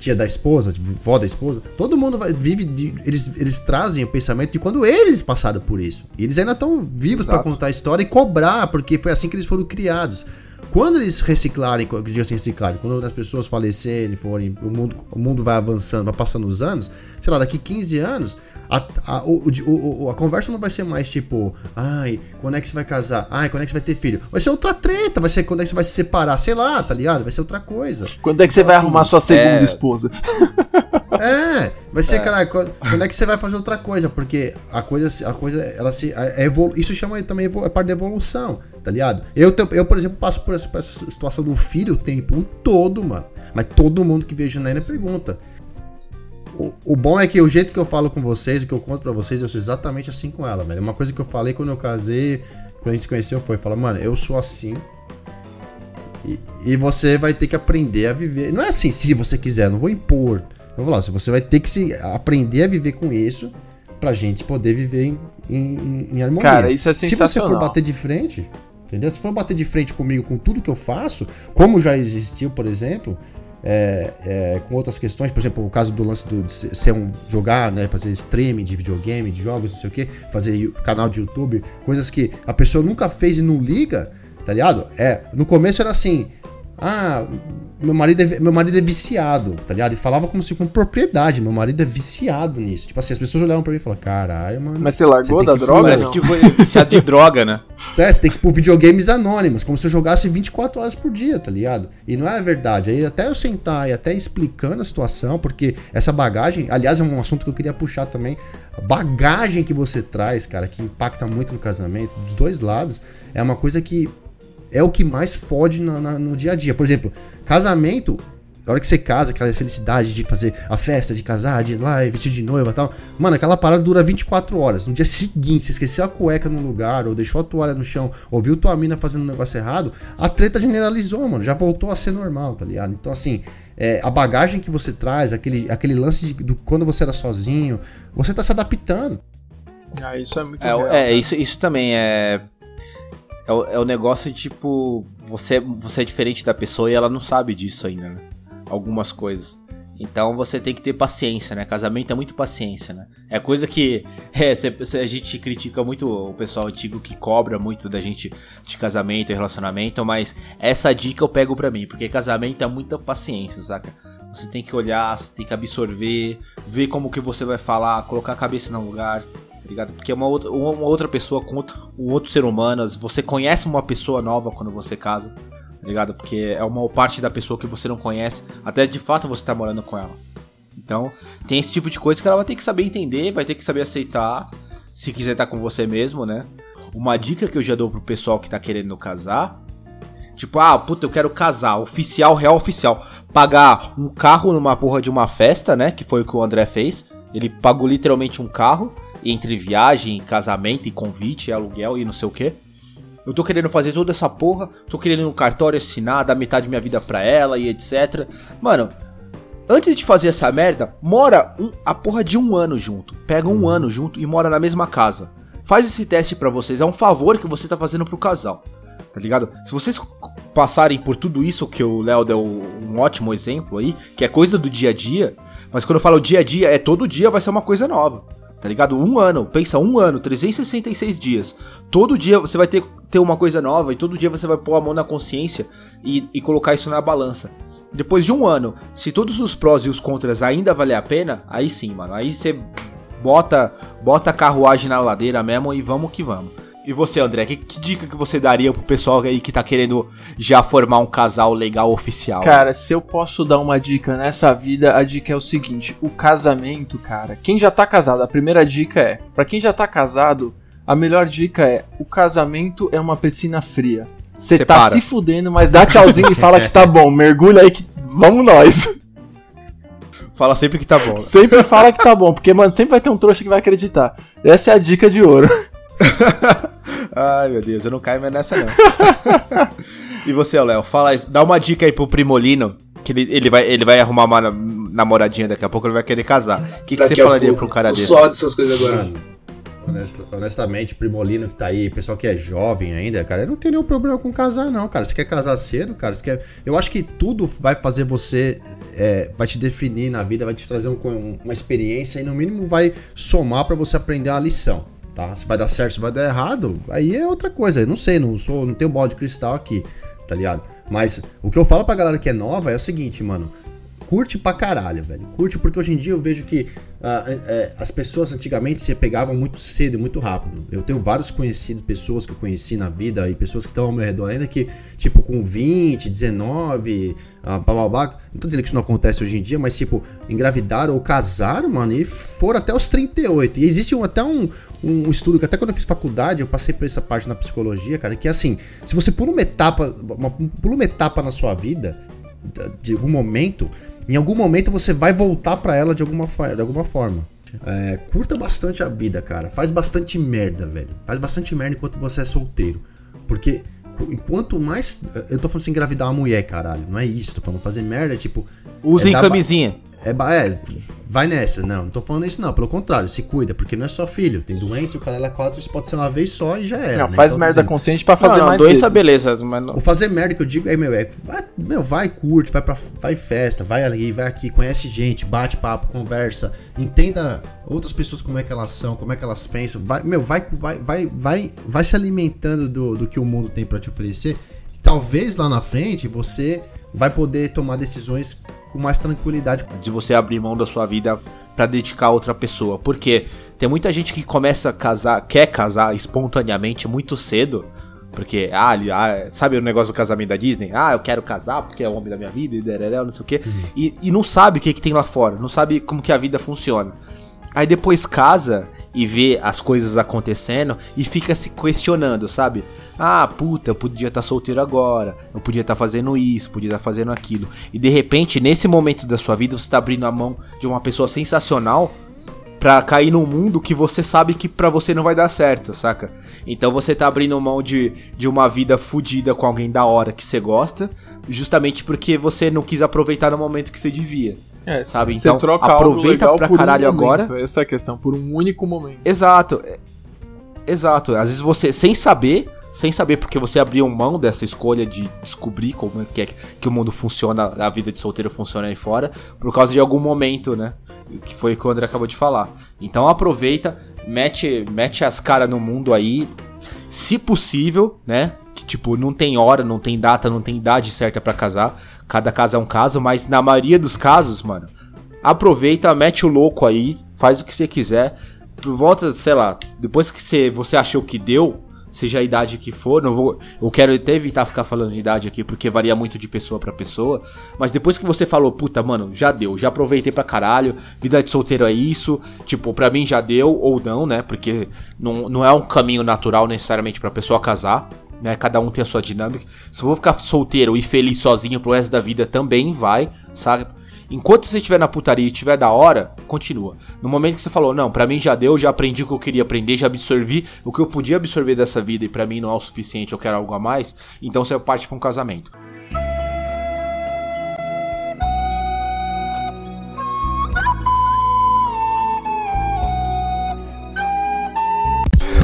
tia da esposa, tipo, vó da esposa, todo mundo vai, vive, de, eles, eles trazem o pensamento de quando eles passaram por isso. E eles ainda estão vivos para contar a história e cobrar, porque foi assim que eles foram criados. Quando eles reciclarem, eu digo assim, reciclarem, quando as pessoas falecerem, forem, o mundo, o mundo vai avançando, vai passando os anos, sei lá, daqui 15 anos, a, a, o, o, a conversa não vai ser mais tipo, ai, quando é que você vai casar? Ai, quando é que você vai ter filho? Vai ser outra treta, vai ser quando é que você vai se separar, sei lá, tá ligado? Vai ser outra coisa.
Quando é que você então, vai assim, arrumar sua segunda é... esposa?
É, vai ser, é. cara, quando é que você vai fazer outra coisa? Porque a coisa, a coisa, ela se. É evolu isso chama também é parte da evolução, tá ligado? Eu, eu por exemplo, passo por essa, por essa situação do filho o tempo todo, mano. Mas todo mundo que vejo na Janaína pergunta. O, o, bom é que o jeito que eu falo com vocês, o que eu conto para vocês, eu sou exatamente assim com ela, velho. Uma coisa que eu falei quando eu casei, quando a gente se conheceu, foi falar, mano, eu sou assim. E, e você vai ter que aprender a viver. Não é assim, se você quiser, não vou impor. Eu vou lá, você vai ter que se aprender a viver com isso pra gente poder viver em, em, em harmonia.
Cara, isso é sensacional.
Se você for bater de frente, entendeu? Se for bater de frente comigo com tudo que eu faço, como já existiu, por exemplo, é, é, com outras questões, por exemplo, o caso do lance do, de ser um jogar, né, fazer streaming de videogame, de jogos, não sei o que, fazer canal de YouTube, coisas que a pessoa nunca fez e não liga, tá ligado? É, no começo era assim, ah, meu marido, é, meu marido é viciado, tá ligado? E falava como se com propriedade, meu marido é viciado nisso. Tipo assim, as pessoas olhavam pra mim e falavam, caralho, mano.
Mas você largou você da droga? Parece
que foi viciado de droga, né?
É, você tem que ir por videogames anônimos, como se eu jogasse 24 horas por dia, tá ligado? E não é verdade. Aí até eu sentar e até explicando a situação, porque essa bagagem, aliás, é um assunto que eu queria puxar também. A bagagem que você traz, cara, que impacta muito no casamento, dos dois lados, é uma coisa que é o que mais fode no, no dia a dia. Por exemplo, casamento, na hora que você casa, aquela felicidade de fazer a festa, de casar, de ir lá, vestir de noiva e tal. Mano, aquela parada dura 24 horas. No dia seguinte, você esqueceu a cueca no lugar, ou deixou a toalha no chão, ou viu tua mina fazendo um negócio errado, a treta generalizou, mano. Já voltou a ser normal, tá ligado? Então, assim, é, a bagagem que você traz, aquele, aquele lance de, do quando você era sozinho, você tá se adaptando.
Ah, isso é muito
é, real, é isso, isso também é é o, é o negócio de, tipo, você, você é diferente da pessoa e ela não sabe disso ainda, né? Algumas coisas. Então você tem que ter paciência, né? Casamento é muito paciência, né? É coisa que é, a gente critica muito o pessoal antigo que cobra muito da gente de casamento e relacionamento, mas essa dica eu pego pra mim, porque casamento é muita paciência, saca? Você tem que olhar, você tem que absorver, ver como que você vai falar, colocar a cabeça no lugar, ligado? Porque é uma outra, uma outra pessoa contra um outro ser humano, você conhece uma pessoa nova quando você casa tá ligado? Porque é uma parte da pessoa que você não conhece, até de fato você tá morando com ela. Então, tem esse tipo de coisa que ela vai ter que saber entender, vai ter que saber aceitar, se quiser estar tá com você mesmo, né? Uma dica que eu já dou pro pessoal que tá querendo casar, tipo, ah, puta, eu quero casar, oficial, real oficial, pagar um carro numa porra de uma festa, né? Que foi o que o André fez. Ele pagou literalmente um carro entre viagem, casamento e convite, aluguel e não sei o que. Eu tô querendo fazer toda essa porra, tô querendo um cartório assinar, dar metade da minha vida pra ela e etc. Mano, antes de fazer essa merda, mora um, a porra de um ano junto. Pega um ano junto e mora na mesma casa. Faz esse teste para vocês, é um favor que você tá fazendo pro casal. Tá ligado? Se vocês passarem por tudo isso que o Léo deu um ótimo exemplo aí, que é coisa do dia a dia, mas quando eu falo dia a dia, é todo dia vai ser uma coisa nova. Tá ligado? Um ano, pensa, um ano, 366 dias. Todo dia você vai ter, ter uma coisa nova e todo dia você vai pôr a mão na consciência e, e colocar isso na balança. Depois de um ano, se todos os prós e os contras ainda valer a pena, aí sim, mano. Aí você bota, bota a carruagem na ladeira mesmo e vamos que vamos. E você, André, que, que, dica que você daria pro pessoal aí que tá querendo já formar um casal legal oficial?
Cara, se eu posso dar uma dica nessa vida, a dica é o seguinte: o casamento, cara. Quem já tá casado, a primeira dica é: para quem já tá casado, a melhor dica é: o casamento é uma piscina fria. Você tá se fudendo, mas dá tchauzinho e fala que tá bom. Mergulha aí que vamos nós.
Fala sempre que tá bom.
Sempre fala que tá bom, porque, mano, sempre vai ter um trouxa que vai acreditar. Essa é a dica de ouro.
Ai, meu Deus, eu não caio mais nessa, não. e você, Léo, fala aí, dá uma dica aí pro Primolino, que ele, ele, vai, ele vai arrumar uma namoradinha daqui a pouco, ele vai querer casar. O que, que você falaria pouco, pro cara desse?
Só dessas coisas agora.
honestamente, Primolino que tá aí, pessoal que é jovem ainda, cara, eu não tenho nenhum problema com casar, não, cara. Você quer casar cedo, cara? Você quer... Eu acho que tudo vai fazer você. É, vai te definir na vida, vai te trazer um, uma experiência e, no mínimo, vai somar para você aprender a lição tá? Se vai dar certo, se vai dar errado, aí é outra coisa. Eu não sei, não sou, não tenho bola de cristal aqui, tá ligado? Mas o que eu falo pra galera que é nova é o seguinte, mano. Curte pra caralho, velho. Curte porque hoje em dia eu vejo que uh, é, as pessoas antigamente se pegavam muito cedo e muito rápido. Eu tenho vários conhecidos, pessoas que eu conheci na vida e pessoas que estão ao meu redor ainda que, tipo, com 20, 19, uh, blá blá blá. Não tô dizendo que isso não acontece hoje em dia, mas, tipo, engravidaram ou casaram, mano, e foram até os 38. E existe um, até um, um estudo que até quando eu fiz faculdade, eu passei por essa parte na psicologia, cara, que é assim, se você pula uma etapa, uma, pula uma etapa na sua vida, de algum momento, em algum momento você vai voltar para ela de alguma, de alguma forma. É, curta bastante a vida, cara. Faz bastante merda, velho. Faz bastante merda enquanto você é solteiro. Porque enquanto mais. Eu tô falando assim, engravidar uma mulher, caralho. Não é isso. Tô falando fazer merda, tipo.
Usem é camisinha.
É, é, vai nessa. Não, não tô falando isso não. Pelo contrário, se cuida, porque não é só filho. Tem doença, o cara é quatro, isso pode ser uma vez só e já era. Não,
né? faz então, merda assim, consciente pra fazer não, mais
doença, vezes. beleza. Mas não...
O fazer merda que eu digo é, meu, é, vai, meu, vai, curte, vai pra vai festa, vai ali, vai aqui, conhece gente, bate papo, conversa, entenda outras pessoas como é que elas são, como é que elas pensam. Vai, meu, vai, vai, vai, vai, vai se alimentando do, do que o mundo tem para te oferecer. Talvez lá na frente você vai poder tomar decisões com mais tranquilidade.
De você abrir mão da sua vida para dedicar a outra pessoa. Porque tem muita gente que começa a casar, quer casar espontaneamente muito cedo. Porque, ah, ah, sabe o negócio do casamento da Disney? Ah, eu quero casar porque é o homem da minha vida e não sei o quê. Uhum. E, e não sabe o que, que tem lá fora, não sabe como que a vida funciona. Aí depois casa e vê as coisas acontecendo e fica se questionando, sabe? Ah, puta, eu podia estar tá solteiro agora, eu podia estar tá fazendo isso, podia estar tá fazendo aquilo. E de repente, nesse momento da sua vida, você está abrindo a mão de uma pessoa sensacional pra cair num mundo que você sabe que pra você não vai dar certo, saca? Então você tá abrindo mão de, de uma vida fodida com alguém da hora que você gosta, justamente porque você não quis aproveitar no momento que você devia. É, sabe? Então, aproveita pra caralho
um
agora.
Essa é a questão, por um único momento.
Exato. É, exato. Às vezes você, sem saber, sem saber porque você abriu mão dessa escolha de descobrir como é que, é que o mundo funciona, a vida de solteiro funciona aí fora, por causa de algum momento, né? Que foi o que o André acabou de falar. Então aproveita, mete, mete as caras no mundo aí, se possível, né? Que tipo, não tem hora, não tem data, não tem idade certa para casar. Cada caso é um caso, mas na maioria dos casos, mano, aproveita, mete o louco aí, faz o que você quiser. Volta, sei lá, depois que você, você achou que deu, seja a idade que for, não vou, eu quero até evitar ficar falando de idade aqui porque varia muito de pessoa para pessoa, mas depois que você falou, puta, mano, já deu, já aproveitei pra caralho, vida de solteiro é isso, tipo, pra mim já deu ou não, né? Porque não, não é um caminho natural necessariamente pra pessoa casar, né? Cada um tem a sua dinâmica. Se eu vou ficar solteiro e feliz sozinho pro resto da vida, também vai, sabe? Enquanto você estiver na putaria e estiver da hora, continua. No momento que você falou, não, para mim já deu, já aprendi o que eu queria aprender, já absorvi o que eu podia absorver dessa vida e para mim não é o suficiente, eu quero algo a mais, então você parte para um casamento.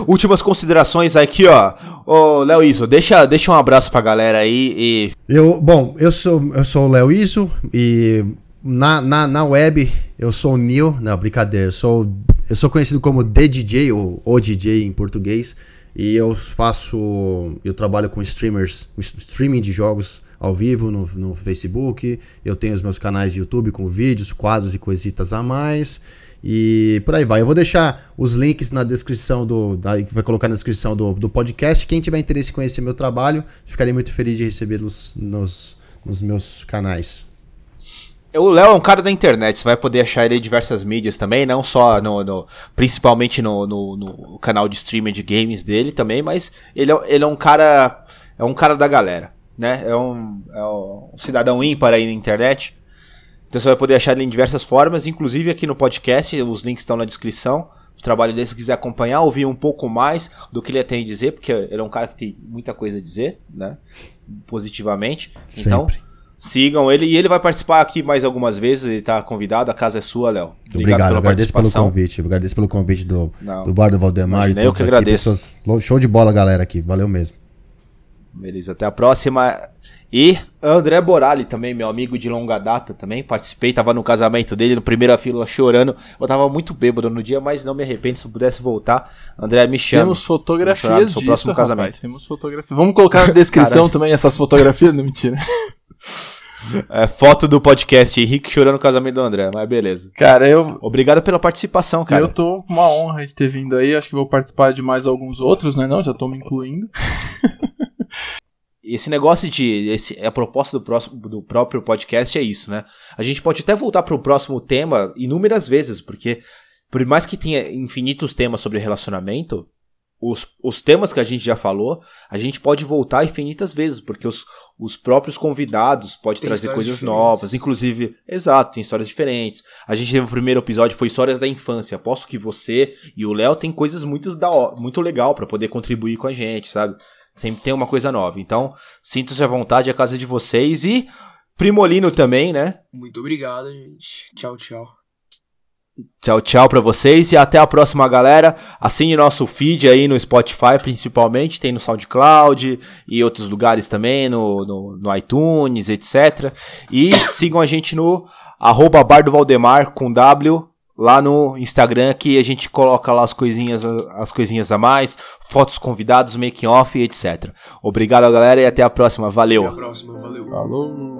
Últimas considerações aqui, ó. Ô, Léo Iso, deixa, deixa um abraço pra galera aí e.
Eu, bom, eu sou, eu sou o Léo Iso e na, na, na web, eu sou o Neil. Não, brincadeira. Eu sou, eu sou conhecido como DJ, ou o DJ em português. E eu faço. Eu trabalho com streamers, streaming de jogos ao vivo no, no Facebook. Eu tenho os meus canais de YouTube com vídeos, quadros e coisitas a mais. E por aí vai. Eu vou deixar os links na descrição do. Da, vai colocar na descrição do, do podcast. Quem tiver interesse em conhecer meu trabalho, ficarei muito feliz de recebê-los nos, nos meus canais.
O Léo é um cara da internet, você vai poder achar ele em diversas mídias também, não só no. no principalmente no, no, no, canal de streaming de games dele também, mas ele é, ele é um cara. É um cara da galera, né? É um, é um cidadão ímpar aí na internet. Então você vai poder achar ele em diversas formas, inclusive aqui no podcast, os links estão na descrição. O trabalho dele, se quiser acompanhar, ouvir um pouco mais do que ele tem a dizer, porque ele é um cara que tem muita coisa a dizer, né? Positivamente. Então, Sempre. Sigam ele e ele vai participar aqui mais algumas vezes. Ele está convidado. A casa é sua, Léo.
Obrigado, Obrigado pela agradeço pelo convite. Agradeço pelo convite do, do Bar do Valdemar.
Imagina, eu que agradeço.
Pessoas, show de bola, galera, aqui. Valeu mesmo.
Beleza, até a próxima. E André Borali também, meu amigo de longa data também, participei, tava no casamento dele, no primeira fila chorando. Eu tava muito bêbado no dia, mas não me arrependo se eu pudesse voltar. André, me chama.
Temos fotografias disso, próximo rapaz, casamento. Temos fotografias. Vamos colocar na descrição também essas fotografias? Não, mentira.
É, foto do podcast Henrique chorando no casamento do André, mas beleza.
Cara, eu.
Obrigado pela participação, cara.
Eu tô com uma honra de ter vindo aí. Acho que vou participar de mais alguns outros, né? Não, já tô me incluindo.
esse negócio de. Esse, a proposta do, próximo, do próprio podcast é isso, né? A gente pode até voltar para o próximo tema inúmeras vezes, porque por mais que tenha infinitos temas sobre relacionamento, os, os temas que a gente já falou, a gente pode voltar infinitas vezes, porque os, os próprios convidados podem trazer coisas diferentes. novas, inclusive, exato, tem histórias diferentes. A gente teve o primeiro episódio, foi histórias da infância. Aposto que você e o Léo tem coisas muito, da, muito legal para poder contribuir com a gente, sabe? Sempre tem uma coisa nova. Então, sinto-se à vontade, a casa de vocês e Primolino também, né?
Muito obrigado, gente. Tchau, tchau.
Tchau, tchau pra vocês e até a próxima, galera. Assine nosso feed aí no Spotify, principalmente. Tem no SoundCloud e outros lugares também, no, no, no iTunes, etc. E sigam a gente no arroba Bar do Valdemar com W lá no Instagram que a gente coloca lá as coisinhas, as coisinhas a mais, fotos convidados, making off, etc. Obrigado, galera, e até a próxima. Valeu. Até a próxima, valeu. Falou.